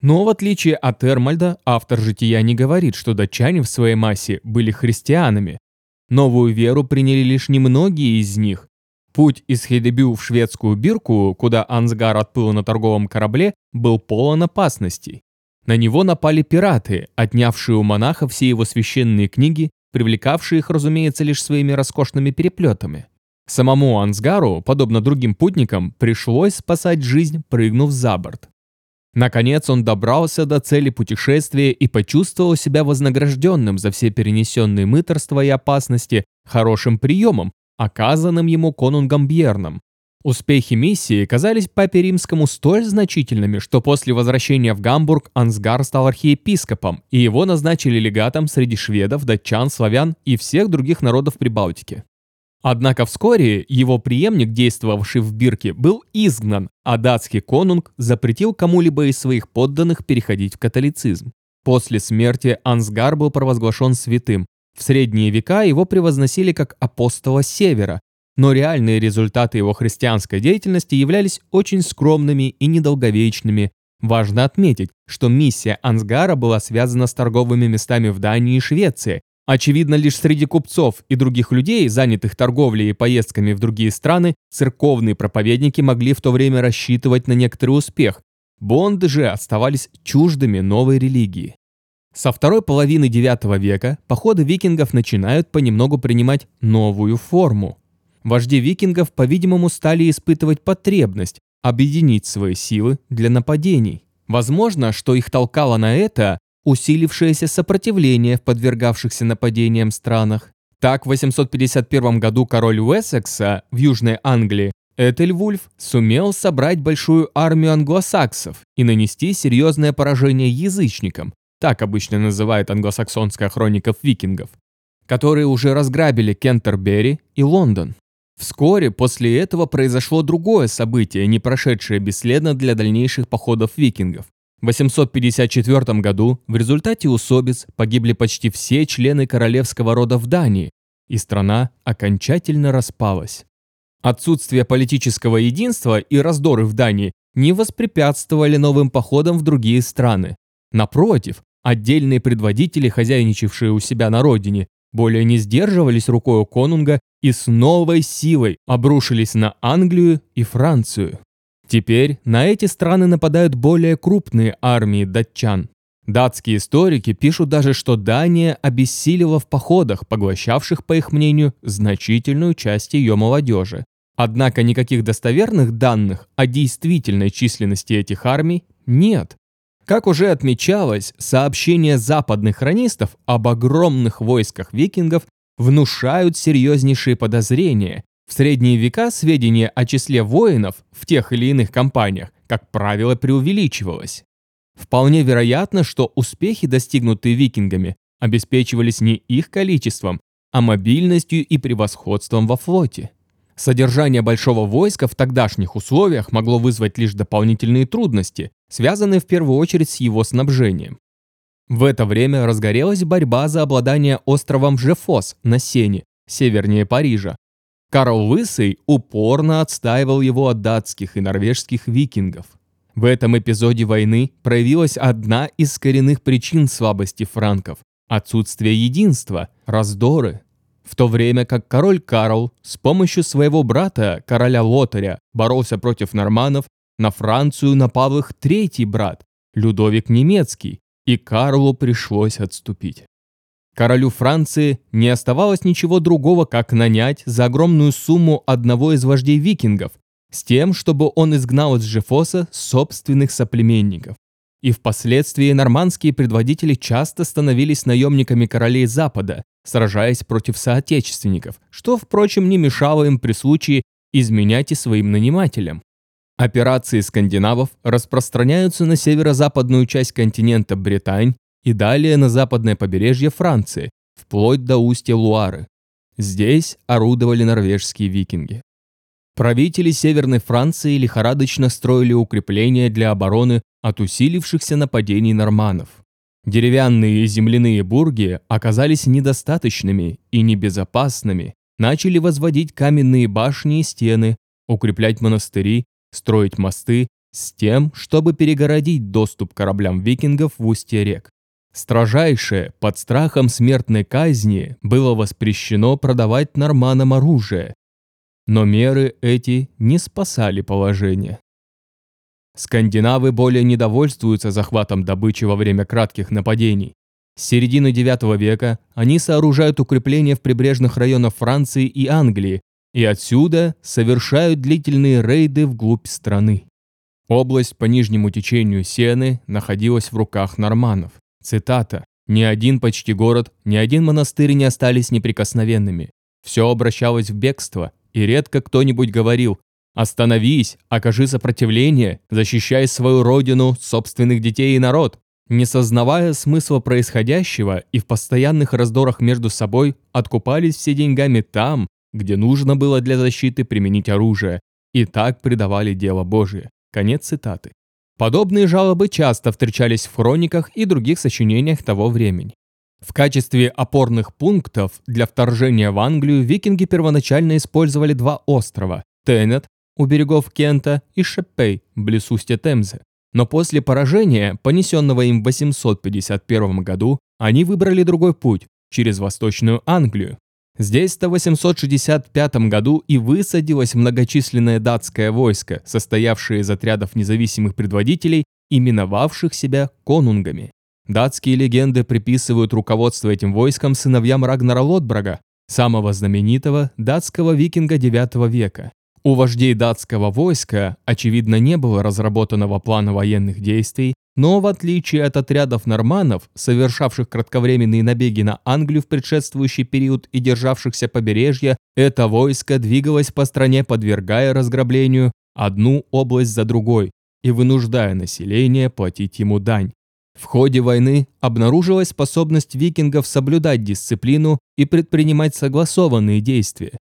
Но в отличие от Эрмальда, автор жития не говорит, что датчане в своей массе были христианами. Новую веру приняли лишь немногие из них. Путь из Хедебю в шведскую Бирку, куда Ансгар отплыл на торговом корабле, был полон опасностей. На него напали пираты, отнявшие у монаха все его священные книги, привлекавшие их, разумеется, лишь своими роскошными переплетами. Самому Ансгару, подобно другим путникам, пришлось спасать жизнь, прыгнув за борт. Наконец он добрался до цели путешествия и почувствовал себя вознагражденным за все перенесенные мыторства и опасности хорошим приемом, оказанным ему конунгом Бьерном. Успехи миссии казались папе римскому столь значительными, что после возвращения в Гамбург Ансгар стал архиепископом, и его назначили легатом среди шведов, датчан, славян и всех других народов Прибалтики. Однако вскоре его преемник, действовавший в Бирке, был изгнан, а датский конунг запретил кому-либо из своих подданных переходить в католицизм. После смерти Ансгар был провозглашен святым. В средние века его превозносили как апостола Севера, но реальные результаты его христианской деятельности являлись очень скромными и недолговечными. Важно отметить, что миссия Ансгара была связана с торговыми местами в Дании и Швеции, Очевидно, лишь среди купцов и других людей, занятых торговлей и поездками в другие страны, церковные проповедники могли в то время рассчитывать на некоторый успех. Бонды же оставались чуждыми новой религии. Со второй половины IX века походы викингов начинают понемногу принимать новую форму. Вожди викингов, по-видимому, стали испытывать потребность объединить свои силы для нападений. Возможно, что их толкало на это усилившееся сопротивление в подвергавшихся нападениям странах. Так, в 851 году король Уэссекса в Южной Англии Этельвульф сумел собрать большую армию англосаксов и нанести серьезное поражение язычникам, так обычно называет англосаксонская хроника викингов, которые уже разграбили Кентербери и Лондон. Вскоре после этого произошло другое событие, не прошедшее бесследно для дальнейших походов викингов. В 854 году в результате усобиц погибли почти все члены королевского рода в Дании, и страна окончательно распалась. Отсутствие политического единства и раздоры в Дании не воспрепятствовали новым походам в другие страны. Напротив, отдельные предводители, хозяйничавшие у себя на родине, более не сдерживались рукой конунга и с новой силой обрушились на Англию и Францию. Теперь на эти страны нападают более крупные армии датчан. Датские историки пишут даже, что Дания обессилила в походах, поглощавших, по их мнению, значительную часть ее молодежи. Однако никаких достоверных данных о действительной численности этих армий нет. Как уже отмечалось, сообщения западных хронистов об огромных войсках викингов внушают серьезнейшие подозрения. В средние века сведения о числе воинов в тех или иных компаниях, как правило, преувеличивалось. Вполне вероятно, что успехи, достигнутые викингами, обеспечивались не их количеством, а мобильностью и превосходством во флоте. Содержание большого войска в тогдашних условиях могло вызвать лишь дополнительные трудности, связанные в первую очередь с его снабжением. В это время разгорелась борьба за обладание островом Жефос на Сене, севернее Парижа. Карл Лысый упорно отстаивал его от датских и норвежских викингов. В этом эпизоде войны проявилась одна из коренных причин слабости франков – отсутствие единства, раздоры. В то время как король Карл с помощью своего брата, короля Лотаря, боролся против норманнов, на Францию напал их третий брат, Людовик Немецкий, и Карлу пришлось отступить. Королю Франции не оставалось ничего другого, как нанять за огромную сумму одного из вождей викингов, с тем, чтобы он изгнал из Жефоса собственных соплеменников. И впоследствии нормандские предводители часто становились наемниками королей Запада, сражаясь против соотечественников, что, впрочем, не мешало им при случае изменять и своим нанимателям. Операции скандинавов распространяются на северо-западную часть континента Британь и далее на западное побережье Франции, вплоть до устья Луары. Здесь орудовали норвежские викинги. Правители Северной Франции лихорадочно строили укрепления для обороны от усилившихся нападений норманов. Деревянные и земляные бурги оказались недостаточными и небезопасными, начали возводить каменные башни и стены, укреплять монастыри строить мосты с тем, чтобы перегородить доступ кораблям викингов в устье рек. Строжайшее, под страхом смертной казни, было воспрещено продавать норманам оружие, но меры эти не спасали положение. Скандинавы более не довольствуются захватом добычи во время кратких нападений. С середины IX века они сооружают укрепления в прибрежных районах Франции и Англии, и отсюда совершают длительные рейды вглубь страны. Область по нижнему течению Сены находилась в руках норманов. Цитата. «Ни один почти город, ни один монастырь не остались неприкосновенными. Все обращалось в бегство, и редко кто-нибудь говорил «Остановись, окажи сопротивление, защищай свою родину, собственных детей и народ». Не сознавая смысла происходящего и в постоянных раздорах между собой, откупались все деньгами там, где нужно было для защиты применить оружие, и так предавали дело Божие. Конец цитаты. Подобные жалобы часто встречались в хрониках и других сочинениях того времени. В качестве опорных пунктов для вторжения в Англию викинги первоначально использовали два острова – Тенет у берегов Кента и Шеппей близ устья Темзы. Но после поражения, понесенного им в 851 году, они выбрали другой путь – через Восточную Англию, Здесь-то в 865 году и высадилось многочисленное датское войско, состоявшее из отрядов независимых предводителей, именовавших себя конунгами. Датские легенды приписывают руководство этим войском сыновьям Рагнара Лотбрага, самого знаменитого датского викинга IX века. У вождей датского войска, очевидно, не было разработанного плана военных действий, Но в отличие от отрядов норманов, совершавших кратковременные набеги на Англию в предшествующий период и державшихся побережья, это войско двигалось по стране, подвергая разграблению одну область за другой и вынуждая население платить ему дань. В ходе войны обнаружилась способность викингов соблюдать дисциплину и предпринимать согласованные действия.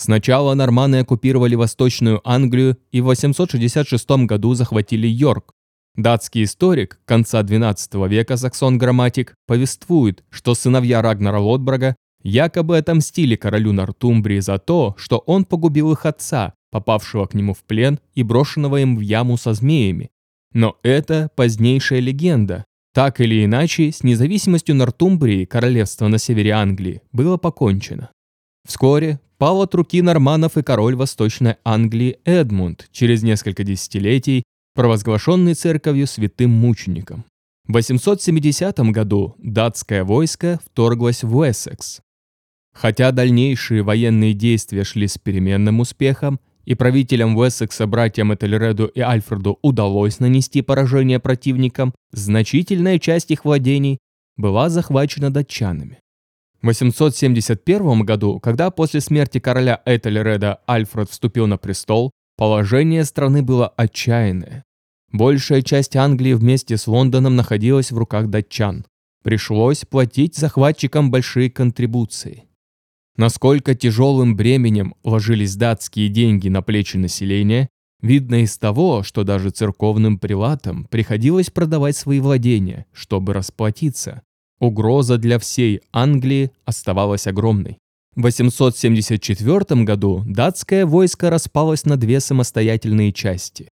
Сначала норманы оккупировали Восточную Англию и в 866 году захватили Йорк. Датский историк конца XII века Саксон-грамматик повествует, что сыновья Рагнара Лотбрага якобы отомстили королю Нортумбрии за то, что он погубил их отца, попавшего к нему в плен и брошенного им в яму со змеями, но это позднейшая легенда. Так или иначе, с независимостью Нортумбрии, королевства на севере Англии, было покончено. Вскоре пал от руки норманов и король Восточной Англии Эдмунд, через несколько десятилетий провозглашенный церковью святым мучеником. В 870 году датское войско вторглось в Уэссекс. Хотя дальнейшие военные действия шли с переменным успехом, и правителям Уэссекса, братьям Этельреду и Альфреду удалось нанести поражение противникам, значительная часть их владений была захвачена датчанами. В 871 году, когда после смерти короля Этельреда Альфред вступил на престол, положение страны было отчаянное. Большая часть Англии вместе с Лондоном находилась в руках датчан. Пришлось платить захватчикам большие контрибуции. Насколько тяжелым бременем ложились датские деньги на плечи населения, видно из того, что даже церковным прилатам приходилось продавать свои владения, чтобы расплатиться. Угроза для всей Англии оставалась огромной. В 874 году датское войско распалось на две самостоятельные части.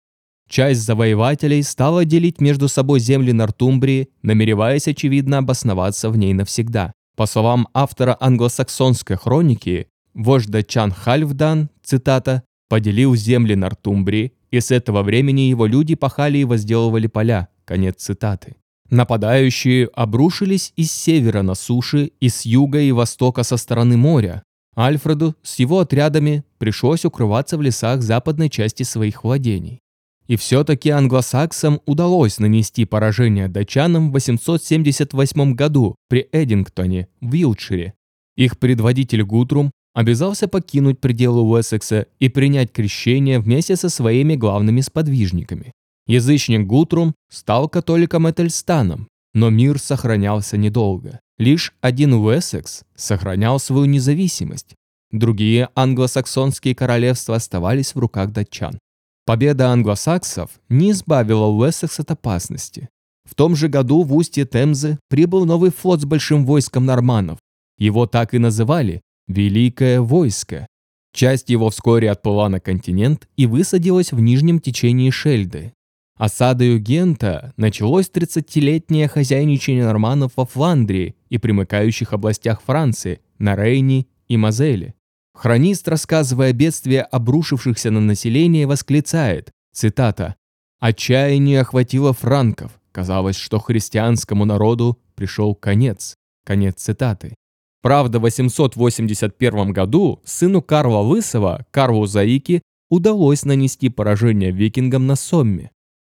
Часть завоевателей стала делить между собой земли Нортумбрии, намереваясь, очевидно, обосноваться в ней навсегда. По словам автора англосаксонской хроники, вождь датчан Хальфдан, цитата, «поделил земли Нортумбрии, и с этого времени его люди пахали и возделывали поля». Конец цитаты. Нападающие обрушились из севера на суше и с юга и востока со стороны моря. Альфреду с его отрядами пришлось укрываться в лесах западной части своих владений. И все-таки англосаксам удалось нанести поражение датчанам в 878 году при Эдингтоне в Вилтшире. Их предводитель Гутрум обязался покинуть пределы Уэссекса и принять крещение вместе со своими главными сподвижниками. Язычник Гутрум стал католиком Этельстаном, но мир сохранялся недолго. Лишь один Уэссекс сохранял свою независимость. Другие англосаксонские королевства оставались в руках датчан. Победа англосаксов не избавила Уэссекс от опасности. В том же году в устье Темзы прибыл новый флот с большим войском норманов. Его так и называли «Великое войско». Часть его вскоре отплыла на континент и высадилась в нижнем течении Шельды. Осадою Гента началось 30-летнее хозяйничание норманов во Фландрии и примыкающих областях Франции, на Рейне и Мозеле. Хронист, рассказывая о бедствии обрушившихся на население, восклицает, цитата, «Отчаяние охватило франков. Казалось, что христианскому народу пришел конец». Конец цитаты. Правда, в 881 году сыну Карла Лысого, Карлу Заики, удалось нанести поражение викингам на Сомме.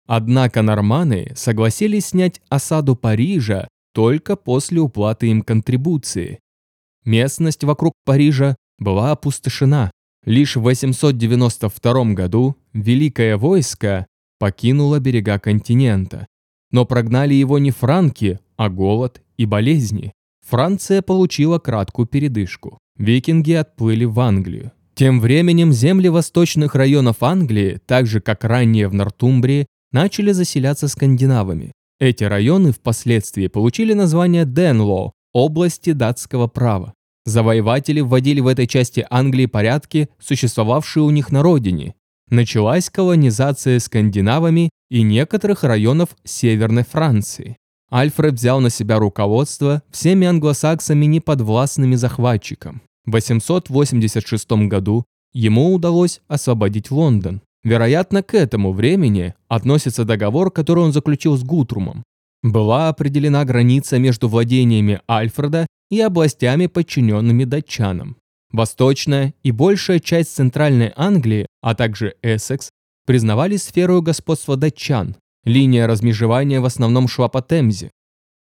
Однако норманы согласились снять осаду Парижа только после уплаты им контрибуции. Местность вокруг Парижа была опустошена. Лишь в 892 году Великое войско покинуло берега континента. Но прогнали его не франки, а голод и болезни. Франция получила краткую передышку. Викинги отплыли в Англию. Тем временем земли восточных районов Англии, так же как ранее в Нортумбрии, начали заселяться скандинавами. Эти районы впоследствии получили название Денло – области датского права. Завоеватели вводили в этой части Англии порядки, существовавшие у них на родине. Началась колонизация скандинавами и некоторых районов Северной Франции. Альфред взял на себя руководство всеми англосаксами неподвластными захватчикам. В 886 году ему удалось освободить Лондон. Вероятно, к этому времени относится договор, который он заключил с Гутрумом. Была определена граница между владениями Альфреда и областями, подчиненными датчанам. Восточная и большая часть Центральной Англии, а также Эссекс, признавали сферу господства датчан. Линия размежевания в основном шла по Темзе.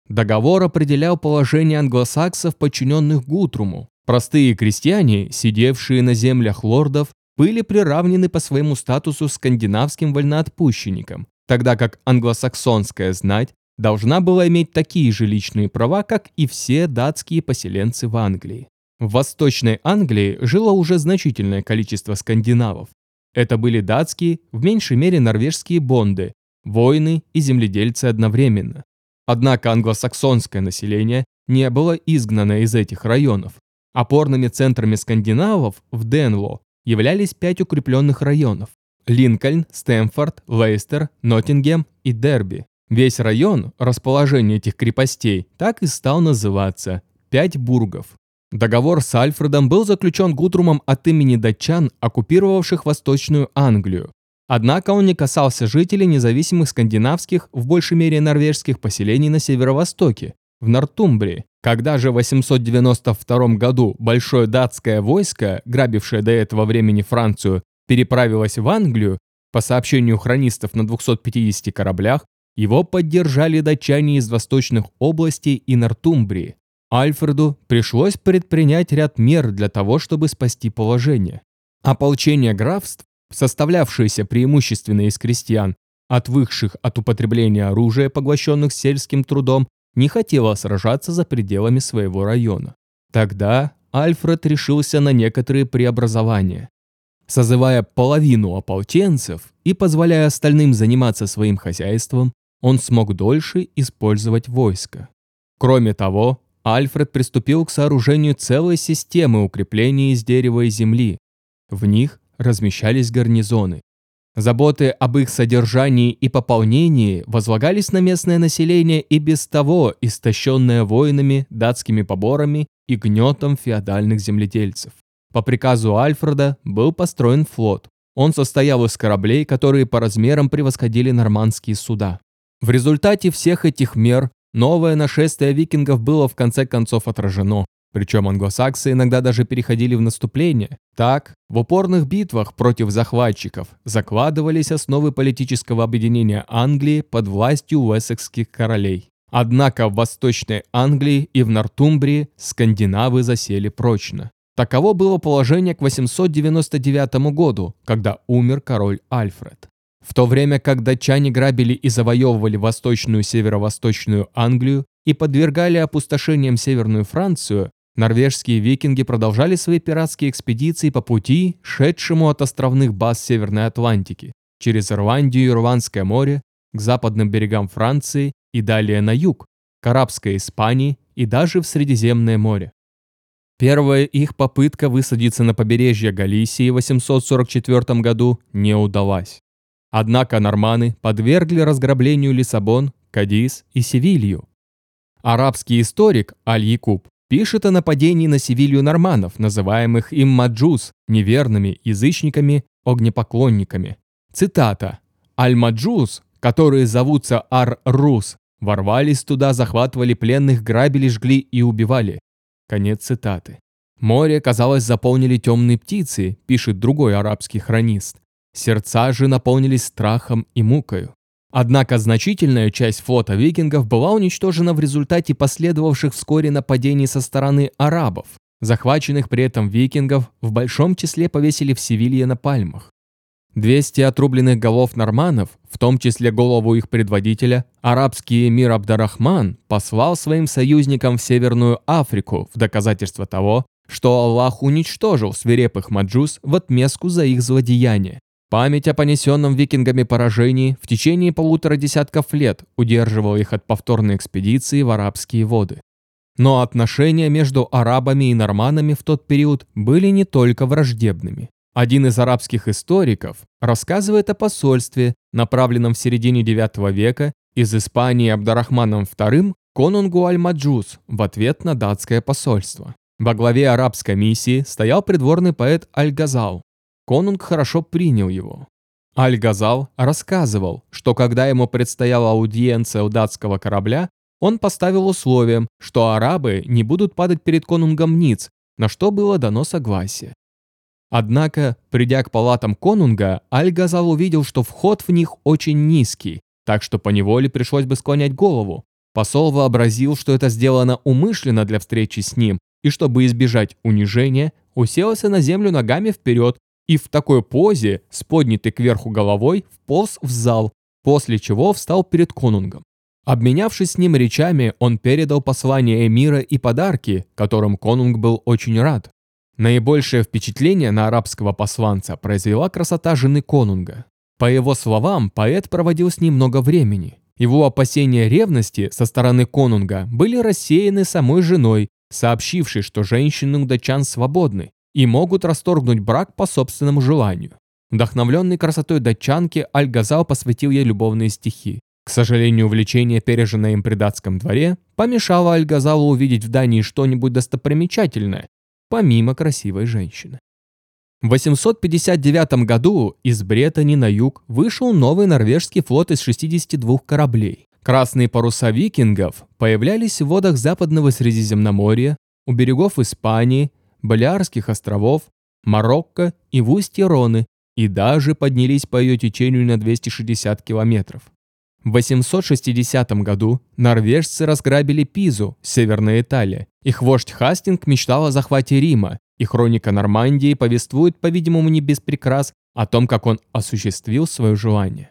Договор определял положение англосаксов, подчиненных Гутруму. Простые крестьяне, сидевшие на землях лордов, были приравнены по своему статусу скандинавским вольноотпущенникам, тогда как англосаксонская знать должна была иметь такие же личные права, как и все датские поселенцы в Англии. В Восточной Англии жило уже значительное количество скандинавов. Это были датские, в меньшей мере норвежские бонды, воины и земледельцы одновременно. Однако англосаксонское население не было изгнано из этих районов. Опорными центрами скандинавов в Денло являлись пять укрепленных районов – Линкольн, Стэмфорд, Лейстер, Ноттингем и Дерби. Весь район, расположение этих крепостей, так и стал называться «Пять бургов». Договор с Альфредом был заключен Гутрумом от имени датчан, оккупировавших Восточную Англию. Однако он не касался жителей независимых скандинавских, в большей мере норвежских поселений на северо-востоке, в Нортумбрии. Когда же в 892 году большое датское войско, грабившее до этого времени Францию, переправилось в Англию, по сообщению хронистов на 250 кораблях, его поддержали датчане из восточных областей и Нортумбрии. Альфреду пришлось предпринять ряд мер для того, чтобы спасти положение. Ополчение графств, составлявшееся преимущественно из крестьян, отвыкших от употребления оружия, поглощенных сельским трудом, не хотело сражаться за пределами своего района. Тогда Альфред решился на некоторые преобразования. Созывая половину ополченцев и позволяя остальным заниматься своим хозяйством, он смог дольше использовать войско. Кроме того, Альфред приступил к сооружению целой системы укреплений из дерева и земли. В них размещались гарнизоны. Заботы об их содержании и пополнении возлагались на местное население и без того истощенное воинами, датскими поборами и гнетом феодальных земледельцев. По приказу Альфреда был построен флот. Он состоял из кораблей, которые по размерам превосходили нормандские суда. В результате всех этих мер Новое нашествие викингов было в конце концов отражено, причем англосаксы иногда даже переходили в наступление. Так, в упорных битвах против захватчиков закладывались основы политического объединения Англии под властью уэссекских королей. Однако в Восточной Англии и в Нортумбрии скандинавы засели прочно. Таково было положение к 899 году, когда умер король Альфред. В то время как датчане грабили и завоевывали восточную северо-восточную Англию и подвергали опустошениям Северную Францию, норвежские викинги продолжали свои пиратские экспедиции по пути, шедшему от островных баз Северной Атлантики, через Ирландию и Ирландское море, к западным берегам Франции и далее на юг, к Арабской Испании и даже в Средиземное море. Первая их попытка высадиться на побережье Галисии в 844 году не удалась. Однако норманы подвергли разграблению Лиссабон, Кадис и Севилью. Арабский историк Аль-Якуб пишет о нападении на Севилью норманов, называемых им маджус, неверными язычниками, огнепоклонниками. Цитата. «Аль-Маджус, которые зовутся Ар-Рус, ворвались туда, захватывали пленных, грабили, жгли и убивали». Конец цитаты. Море, казалось, заполнили темные птицы, пишет другой арабский хронист. Сердца же наполнились страхом и мукою. Однако значительная часть флота викингов была уничтожена в результате последовавших вскоре нападений со стороны арабов. Захваченных при этом викингов в большом числе повесили в Севилье на пальмах. 200 отрубленных голов норманов, в том числе голову их предводителя, арабский эмир Абдарахман послал своим союзникам в Северную Африку в доказательство того, что Аллах уничтожил свирепых маджус в отместку за их злодеяния. Память о понесенном викингами поражении в течение полутора десятков лет удерживала их от повторной экспедиции в арабские воды. Но отношения между арабами и норманами в тот период были не только враждебными. Один из арабских историков рассказывает о посольстве, направленном в середине IX века из Испании Абдарахманом II конунгу Аль-Маджус в ответ на датское посольство. Во главе арабской миссии стоял придворный поэт Аль-Газал, Конунг хорошо принял его. Аль-Газал рассказывал, что когда ему предстояла аудиенция у датского корабля, он поставил условием, что арабы не будут падать перед конунгом ниц, на что было дано согласие. Однако, придя к палатам конунга, Аль-Газал увидел, что вход в них очень низкий, так что поневоле пришлось бы склонять голову. Посол вообразил, что это сделано умышленно для встречи с ним, и чтобы избежать унижения, уселся на землю ногами вперед и в такой позе, с поднятой кверху головой, вполз в зал, после чего встал перед конунгом. Обменявшись с ним речами, он передал послание эмира и подарки, которым конунг был очень рад. Наибольшее впечатление на арабского посланца произвела красота жены конунга. По его словам, поэт проводил с ней много времени. Его опасения ревности со стороны конунга были рассеяны самой женой, сообщившей, что женщины удачан свободны и могут расторгнуть брак по собственному желанию. Вдохновленный красотой датчанки, Аль-Газал посвятил ей любовные стихи. К сожалению, увлечение, переженное им при датском дворе, помешало Аль-Газалу увидеть в Дании что-нибудь достопримечательное, помимо красивой женщины. В 859 году из Бретани на юг вышел новый норвежский флот из 62 кораблей. Красные паруса викингов появлялись в водах западного Средиземноморья, у берегов Испании, Балиарских островов, Марокко и в устье Роны, и даже поднялись по ее течению на 260 километров. В 860 году норвежцы разграбили Пизу, Северная Италия. Их вождь Хастинг мечтал о захвате Рима, и хроника Нормандии повествует, по-видимому, не без прикрас, о том, как он осуществил свое желание.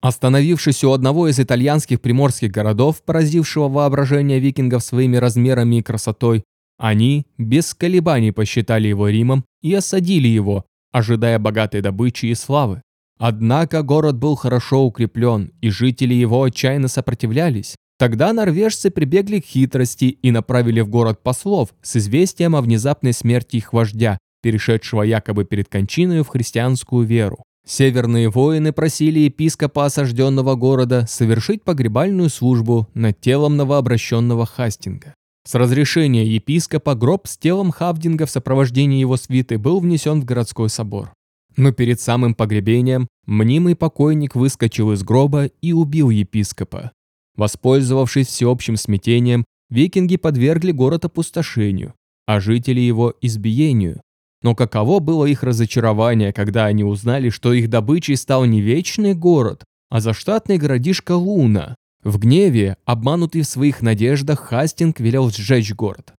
Остановившись у одного из итальянских приморских городов, поразившего воображение викингов своими размерами и красотой, они без колебаний посчитали его Римом и осадили его, ожидая богатой добычи и славы. Однако город был хорошо укреплен, и жители его отчаянно сопротивлялись. Тогда норвежцы прибегли к хитрости и направили в город послов с известием о внезапной смерти их вождя, перешедшего якобы перед кончиной в христианскую веру. Северные воины просили епископа осажденного города совершить погребальную службу над телом новообращенного Хастинга. С разрешения епископа гроб с телом Хавдинга в сопровождении его свиты был внесен в городской собор. Но перед самым погребением мнимый покойник выскочил из гроба и убил епископа. Воспользовавшись всеобщим смятением, викинги подвергли город опустошению, а жители его – избиению. Но каково было их разочарование, когда они узнали, что их добычей стал не вечный город, а заштатный городишко Луна. В гневе, обманутый в своих надеждах, Хастинг велел сжечь город.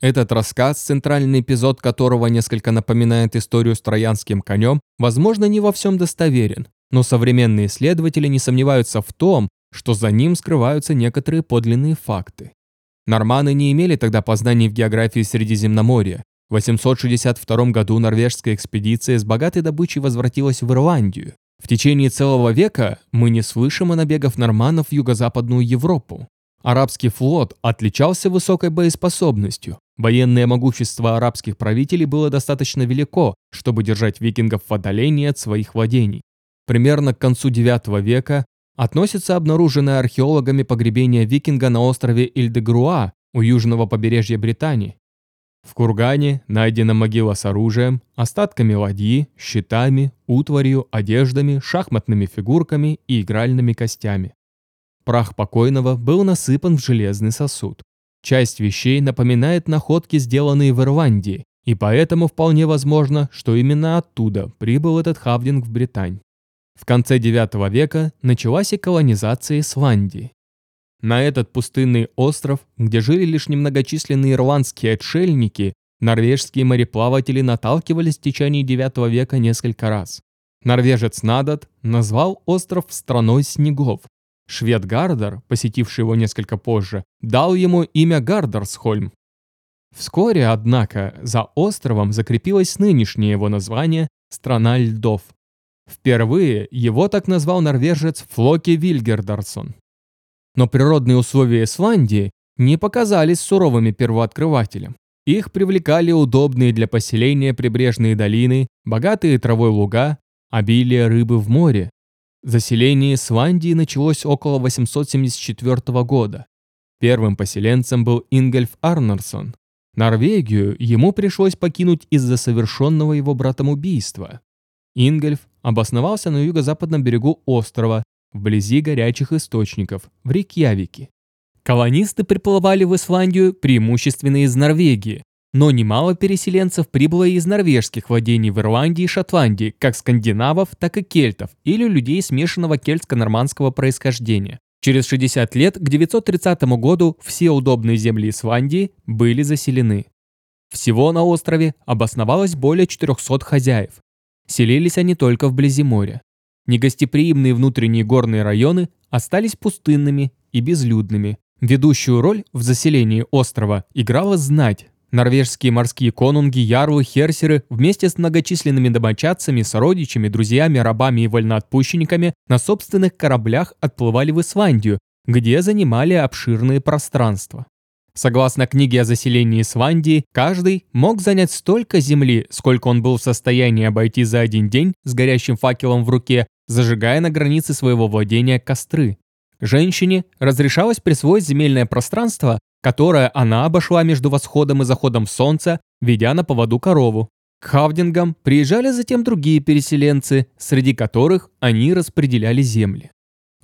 Этот рассказ, центральный эпизод которого несколько напоминает историю с троянским конем, возможно, не во всем достоверен, но современные исследователи не сомневаются в том, что за ним скрываются некоторые подлинные факты. Норманы не имели тогда познаний в географии Средиземноморья. В 862 году норвежская экспедиция с богатой добычей возвратилась в Ирландию. В течение целого века мы не слышим о набегах норманнов в юго-западную Европу. Арабский флот отличался высокой боеспособностью. Военное могущество арабских правителей было достаточно велико, чтобы держать викингов в отдалении от своих владений. Примерно к концу IX века относится обнаруженное археологами погребение викинга на острове Ильдегруа у южного побережья Британии. В кургане найдена могила с оружием, остатками ладьи, щитами, утварью, одеждами, шахматными фигурками и игральными костями. Прах покойного был насыпан в железный сосуд. Часть вещей напоминает находки, сделанные в Ирландии, и поэтому вполне возможно, что именно оттуда прибыл этот хавдинг в Британь. В конце IX века началась и колонизация Исландии. На этот пустынный остров, где жили лишь немногочисленные ирландские отшельники, норвежские мореплаватели наталкивались в течение IX века несколько раз. Норвежец Надат назвал остров «страной снегов», Швед Гардер, посетивший его несколько позже, дал ему имя Гардерсхольм. Вскоре, однако, за островом закрепилось нынешнее его название «Страна льдов». Впервые его так назвал норвежец Флоке Вильгердарсон. Но природные условия Исландии не показались суровыми первооткрывателям. Их привлекали удобные для поселения прибрежные долины, богатые травой луга, обилие рыбы в море, Заселение Исландии началось около 874 года. Первым поселенцем был Ингольф Арнарсон. Норвегию ему пришлось покинуть из-за совершенного его братом убийства. Ингольф обосновался на юго-западном берегу острова, вблизи горячих источников, в Рейкьявике. Колонисты приплывали в Исландию преимущественно из Норвегии, но немало переселенцев прибыло из норвежских владений в Ирландии и Шотландии, как скандинавов, так и кельтов или людей смешанного кельтско-нормандского происхождения. Через 60 лет, к 930 году, все удобные земли Исландии были заселены. Всего на острове обосновалось более 400 хозяев. Селились они только вблизи моря. Негостеприимные внутренние горные районы остались пустынными и безлюдными. Ведущую роль в заселении острова играла знать, Норвежские морские конунги, ярлы, херсеры вместе с многочисленными домочадцами, сородичами, друзьями, рабами и вольноотпущенниками на собственных кораблях отплывали в Исландию, где занимали обширные пространства. Согласно книге о заселении Исландии, каждый мог занять столько земли, сколько он был в состоянии обойти за один день с горящим факелом в руке, зажигая на границе своего владения костры. Женщине разрешалось присвоить земельное пространство, которое она обошла между восходом и заходом солнца, ведя на поводу корову. К Хавдингам приезжали затем другие переселенцы, среди которых они распределяли земли.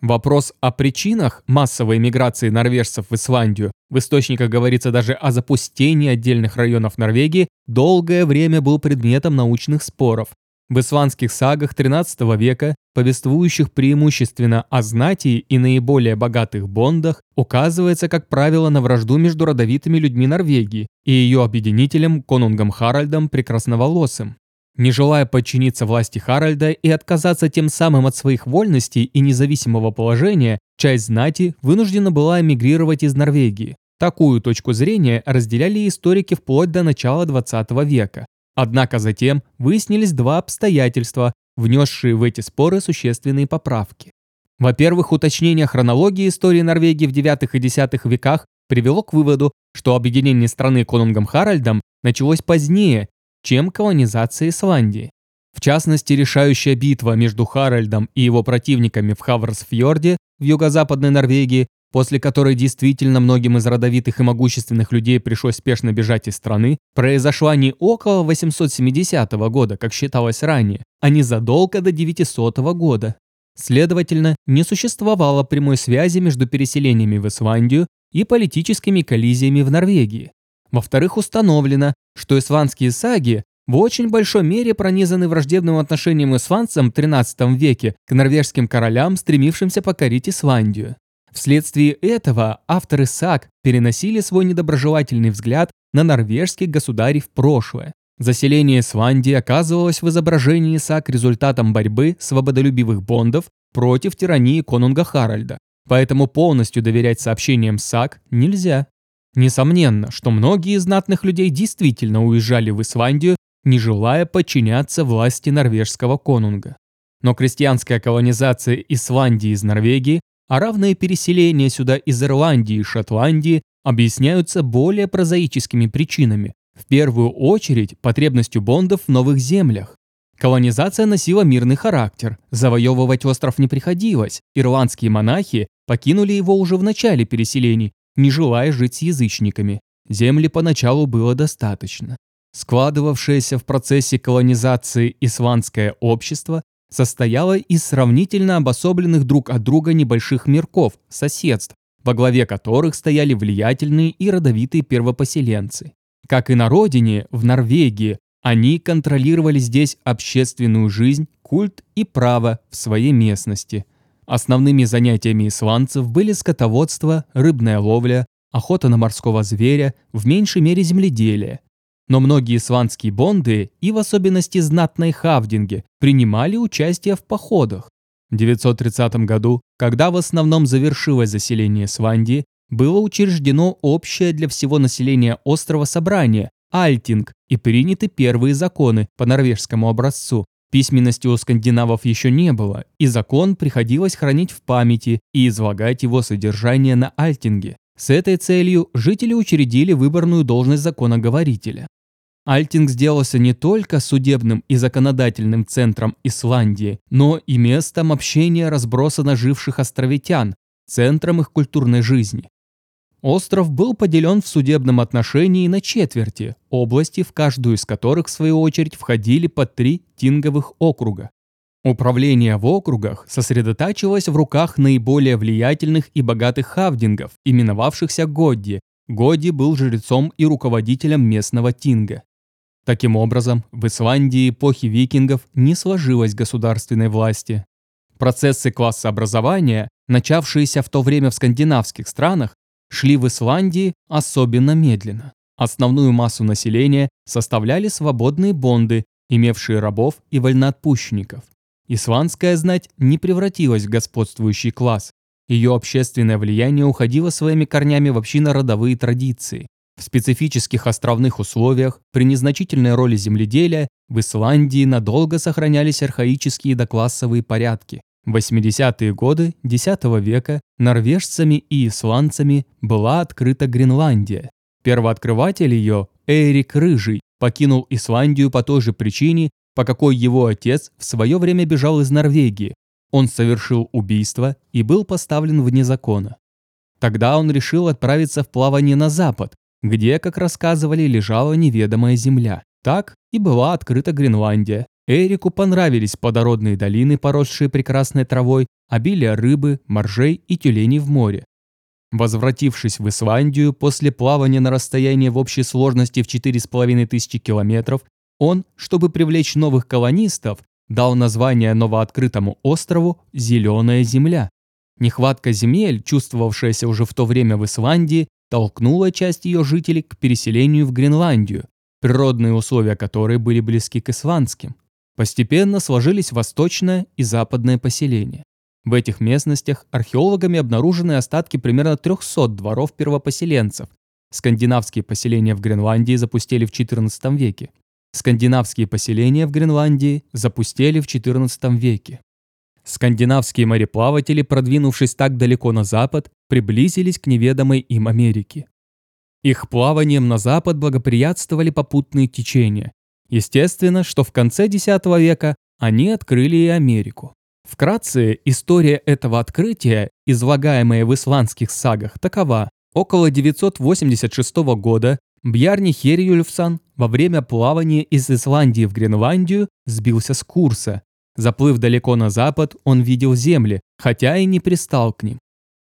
Вопрос о причинах массовой миграции норвежцев в Исландию, в источниках говорится даже о запустении отдельных районов Норвегии, долгое время был предметом научных споров, в исландских сагах XIII века, повествующих преимущественно о знати и наиболее богатых бондах, указывается, как правило, на вражду между родовитыми людьми Норвегии и ее объединителем конунгом Харальдом Прекрасноволосым. Не желая подчиниться власти Харальда и отказаться тем самым от своих вольностей и независимого положения, часть знати вынуждена была эмигрировать из Норвегии. Такую точку зрения разделяли историки вплоть до начала XX века. Однако затем выяснились два обстоятельства, внесшие в эти споры существенные поправки. Во-первых, уточнение хронологии истории Норвегии в IX и X веках привело к выводу, что объединение страны конунгом Харальдом началось позднее, чем колонизация Исландии. В частности, решающая битва между Харальдом и его противниками в Хаврсфьорде в юго-западной Норвегии после которой действительно многим из родовитых и могущественных людей пришлось спешно бежать из страны, произошла не около 870 года, как считалось ранее, а незадолго до 900 года. Следовательно, не существовало прямой связи между переселениями в Исландию и политическими коллизиями в Норвегии. Во-вторых, установлено, что исландские саги в очень большой мере пронизаны враждебным отношением исландцам в XIII веке к норвежским королям, стремившимся покорить Исландию. Вследствие этого авторы саг переносили свой недоброжелательный взгляд на норвежских государей в прошлое. Заселение Исландии оказывалось в изображении саг результатом борьбы свободолюбивых бондов против тирании конунга Харальда, поэтому полностью доверять сообщениям саг нельзя. Несомненно, что многие знатных людей действительно уезжали в Исландию, не желая подчиняться власти норвежского конунга. Но крестьянская колонизация Исландии из Норвегии а равное переселение сюда из Ирландии и Шотландии объясняются более прозаическими причинами. В первую очередь потребностью бондов в новых землях. Колонизация носила мирный характер, завоевывать остров не приходилось, ирландские монахи покинули его уже в начале переселений, не желая жить с язычниками. Земли поначалу было достаточно. Складывавшееся в процессе колонизации исландское общество состояла из сравнительно обособленных друг от друга небольших мирков, соседств, во главе которых стояли влиятельные и родовитые первопоселенцы. Как и на родине, в Норвегии, они контролировали здесь общественную жизнь, культ и право в своей местности. Основными занятиями исландцев были скотоводство, рыбная ловля, охота на морского зверя, в меньшей мере земледелие, но многие сванские бонды, и в особенности знатные хавдинги, принимали участие в походах. В 930 году, когда в основном завершилось заселение Сванди, было учреждено общее для всего населения острова собрание – Альтинг, и приняты первые законы по норвежскому образцу. Письменности у скандинавов еще не было, и закон приходилось хранить в памяти и излагать его содержание на Альтинге. С этой целью жители учредили выборную должность законоговорителя. Альтинг сделался не только судебным и законодательным центром Исландии, но и местом общения разбросанно живших островитян, центром их культурной жизни. Остров был поделен в судебном отношении на четверти, области, в каждую из которых, в свою очередь, входили по три тинговых округа. Управление в округах сосредотачивалось в руках наиболее влиятельных и богатых хавдингов, именовавшихся Годди, Годи был жрецом и руководителем местного тинга. Таким образом, в Исландии эпохи викингов не сложилось государственной власти. Процессы классообразования, начавшиеся в то время в скандинавских странах, шли в Исландии особенно медленно. Основную массу населения составляли свободные бонды, имевшие рабов и вольноотпущенников. Исландская знать не превратилась в господствующий класс. Ее общественное влияние уходило своими корнями в общинно-родовые традиции. В специфических островных условиях, при незначительной роли земледелия, в Исландии надолго сохранялись архаические доклассовые порядки. В 80-е годы X века норвежцами и исландцами была открыта Гренландия. Первооткрыватель ее, Эрик Рыжий, покинул Исландию по той же причине, по какой его отец в свое время бежал из Норвегии. Он совершил убийство и был поставлен вне закона. Тогда он решил отправиться в плавание на запад, где, как рассказывали, лежала неведомая земля. Так и была открыта Гренландия. Эрику понравились плодородные долины, поросшие прекрасной травой, обилие рыбы, моржей и тюленей в море. Возвратившись в Исландию после плавания на расстоянии в общей сложности в 4,5 тысячи километров, он, чтобы привлечь новых колонистов, дал название новооткрытому острову «Зеленая земля». Нехватка земель, чувствовавшаяся уже в то время в Исландии, толкнула часть ее жителей к переселению в Гренландию, природные условия которой были близки к исландским. Постепенно сложились восточное и западное поселения. В этих местностях археологами обнаружены остатки примерно 300 дворов первопоселенцев. Скандинавские поселения в Гренландии запустили в XIV веке. Скандинавские поселения в Гренландии запустили в XIV веке. Скандинавские мореплаватели, продвинувшись так далеко на запад, приблизились к неведомой им Америке. Их плаванием на запад благоприятствовали попутные течения. Естественно, что в конце X века они открыли и Америку. Вкратце, история этого открытия, излагаемая в исландских сагах, такова. Около 986 года Бьярни Херюльфсан во время плавания из Исландии в Гренландию сбился с курса. Заплыв далеко на запад, он видел земли, хотя и не пристал к ним.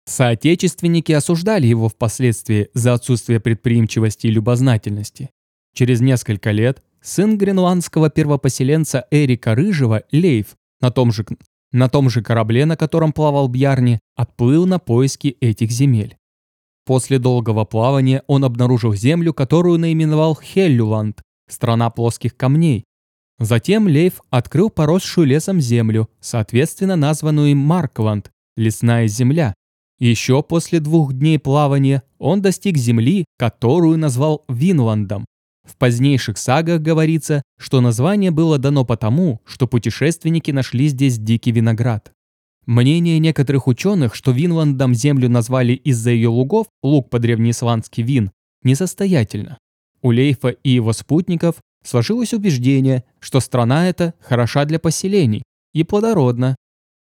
Соотечественники осуждали его впоследствии за отсутствие предприимчивости и любознательности. Через несколько лет сын гренландского первопоселенца Эрика Рыжего, Лейф, на том же на том же корабле, на котором плавал Бьярни, отплыл на поиски этих земель. После долгого плавания он обнаружил землю, которую наименовал Хеллюланд, страна плоских камней. Затем Лейф открыл поросшую лесом землю, соответственно названную им Маркланд, лесная земля. Еще после двух дней плавания он достиг земли, которую назвал Винландом, в позднейших сагах говорится, что название было дано потому, что путешественники нашли здесь дикий виноград. Мнение некоторых ученых, что Винландом землю назвали из-за ее лугов, луг по-древнеисландски вин, несостоятельно. У Лейфа и его спутников сложилось убеждение, что страна эта хороша для поселений и плодородна.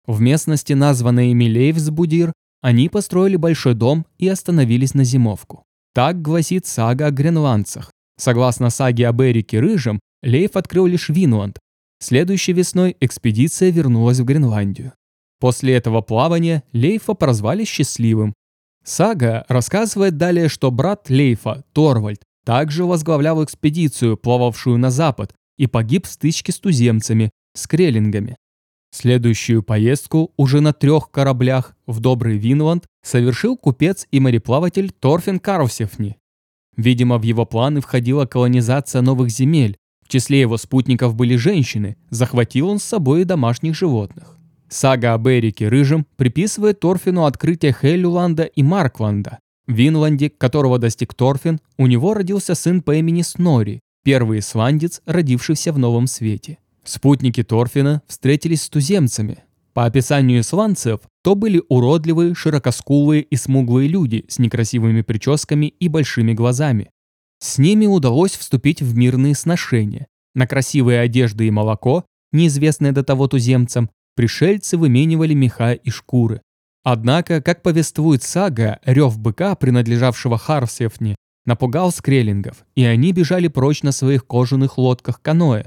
В местности, названной ими Лейфсбудир, они построили большой дом и остановились на зимовку. Так гласит сага о гренландцах. Согласно саге об Эрике Рыжем, Лейф открыл лишь Винланд. Следующей весной экспедиция вернулась в Гренландию. После этого плавания Лейфа прозвали счастливым. Сага рассказывает далее, что брат Лейфа, Торвальд, также возглавлял экспедицию, плававшую на запад, и погиб в стычке с туземцами, с креллингами. Следующую поездку уже на трех кораблях в Добрый Винланд совершил купец и мореплаватель Торфин Карусевни. Видимо, в его планы входила колонизация новых земель. В числе его спутников были женщины, захватил он с собой и домашних животных. Сага об Эрике Рыжем приписывает Торфину открытие Хеллюланда и Маркванда. Винланде, которого достиг Торфин, у него родился сын по имени Снори, первый исландец, родившийся в Новом Свете. Спутники Торфина встретились с туземцами, по описанию исландцев, то были уродливые, широкоскулые и смуглые люди с некрасивыми прическами и большими глазами. С ними удалось вступить в мирные сношения. На красивые одежды и молоко, неизвестные до того туземцам, пришельцы выменивали меха и шкуры. Однако, как повествует сага, рев быка, принадлежавшего Харсефне, напугал скреллингов, и они бежали прочь на своих кожаных лодках-каноэ,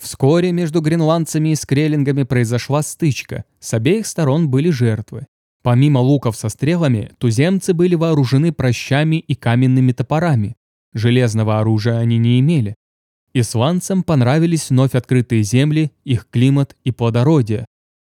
Вскоре между гренландцами и скреллингами произошла стычка, с обеих сторон были жертвы. Помимо луков со стрелами, туземцы были вооружены прощами и каменными топорами. Железного оружия они не имели. Исландцам понравились вновь открытые земли, их климат и плодородие.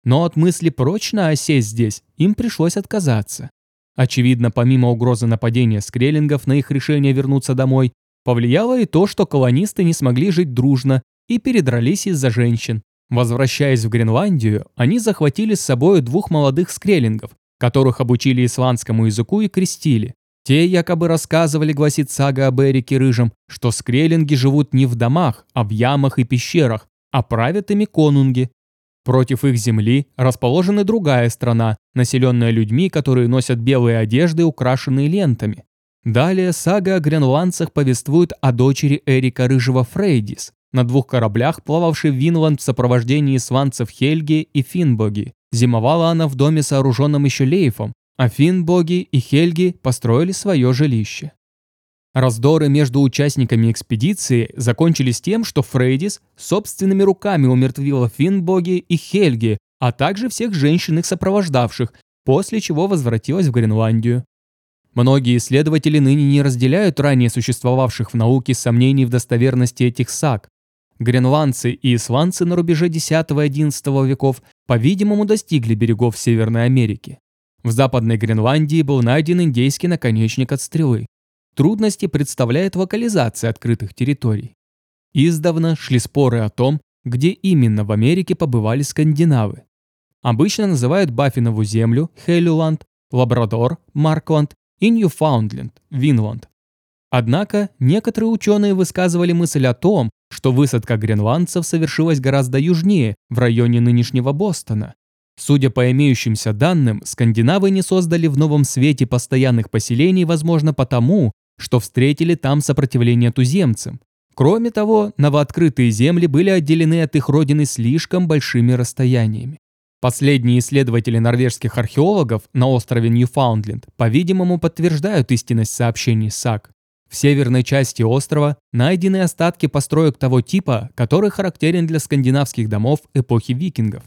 Но от мысли прочно осесть здесь им пришлось отказаться. Очевидно, помимо угрозы нападения скреллингов на их решение вернуться домой, повлияло и то, что колонисты не смогли жить дружно и передрались из-за женщин. Возвращаясь в Гренландию, они захватили с собой двух молодых скреллингов, которых обучили исландскому языку и крестили. Те якобы рассказывали, гласит сага об Эрике Рыжем, что скреллинги живут не в домах, а в ямах и пещерах, а правят ими конунги. Против их земли расположена другая страна, населенная людьми, которые носят белые одежды, украшенные лентами. Далее сага о гренландцах повествует о дочери Эрика Рыжего Фрейдис, на двух кораблях, плававшей в Винланд в сопровождении сванцев Хельги и Финбоги. Зимовала она в доме, сооруженном еще Лейфом, а Финбоги и Хельги построили свое жилище. Раздоры между участниками экспедиции закончились тем, что Фрейдис собственными руками умертвила Финбоги и Хельги, а также всех женщин их сопровождавших, после чего возвратилась в Гренландию. Многие исследователи ныне не разделяют ранее существовавших в науке сомнений в достоверности этих саг. Гренландцы и исландцы на рубеже X-XI веков, по-видимому, достигли берегов Северной Америки. В Западной Гренландии был найден индейский наконечник от стрелы. Трудности представляет локализация открытых территорий. Издавна шли споры о том, где именно в Америке побывали скандинавы. Обычно называют Баффинову землю, Хелюланд, Лабрадор, Маркланд и Ньюфаундленд, Винланд. Однако некоторые ученые высказывали мысль о том, что высадка гренландцев совершилась гораздо южнее, в районе нынешнего Бостона. Судя по имеющимся данным, скандинавы не создали в новом свете постоянных поселений, возможно, потому, что встретили там сопротивление туземцам. Кроме того, новооткрытые земли были отделены от их родины слишком большими расстояниями. Последние исследователи норвежских археологов на острове Ньюфаундленд, по-видимому, подтверждают истинность сообщений САК. В северной части острова найдены остатки построек того типа, который характерен для скандинавских домов эпохи викингов.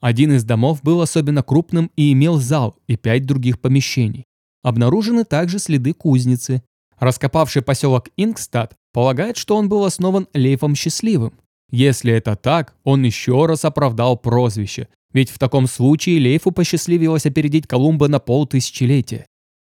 Один из домов был особенно крупным и имел зал и пять других помещений. Обнаружены также следы кузницы, Раскопавший поселок Ингстад полагает, что он был основан Лейфом Счастливым. Если это так, он еще раз оправдал прозвище, ведь в таком случае Лейфу посчастливилось опередить Колумба на полтысячелетия.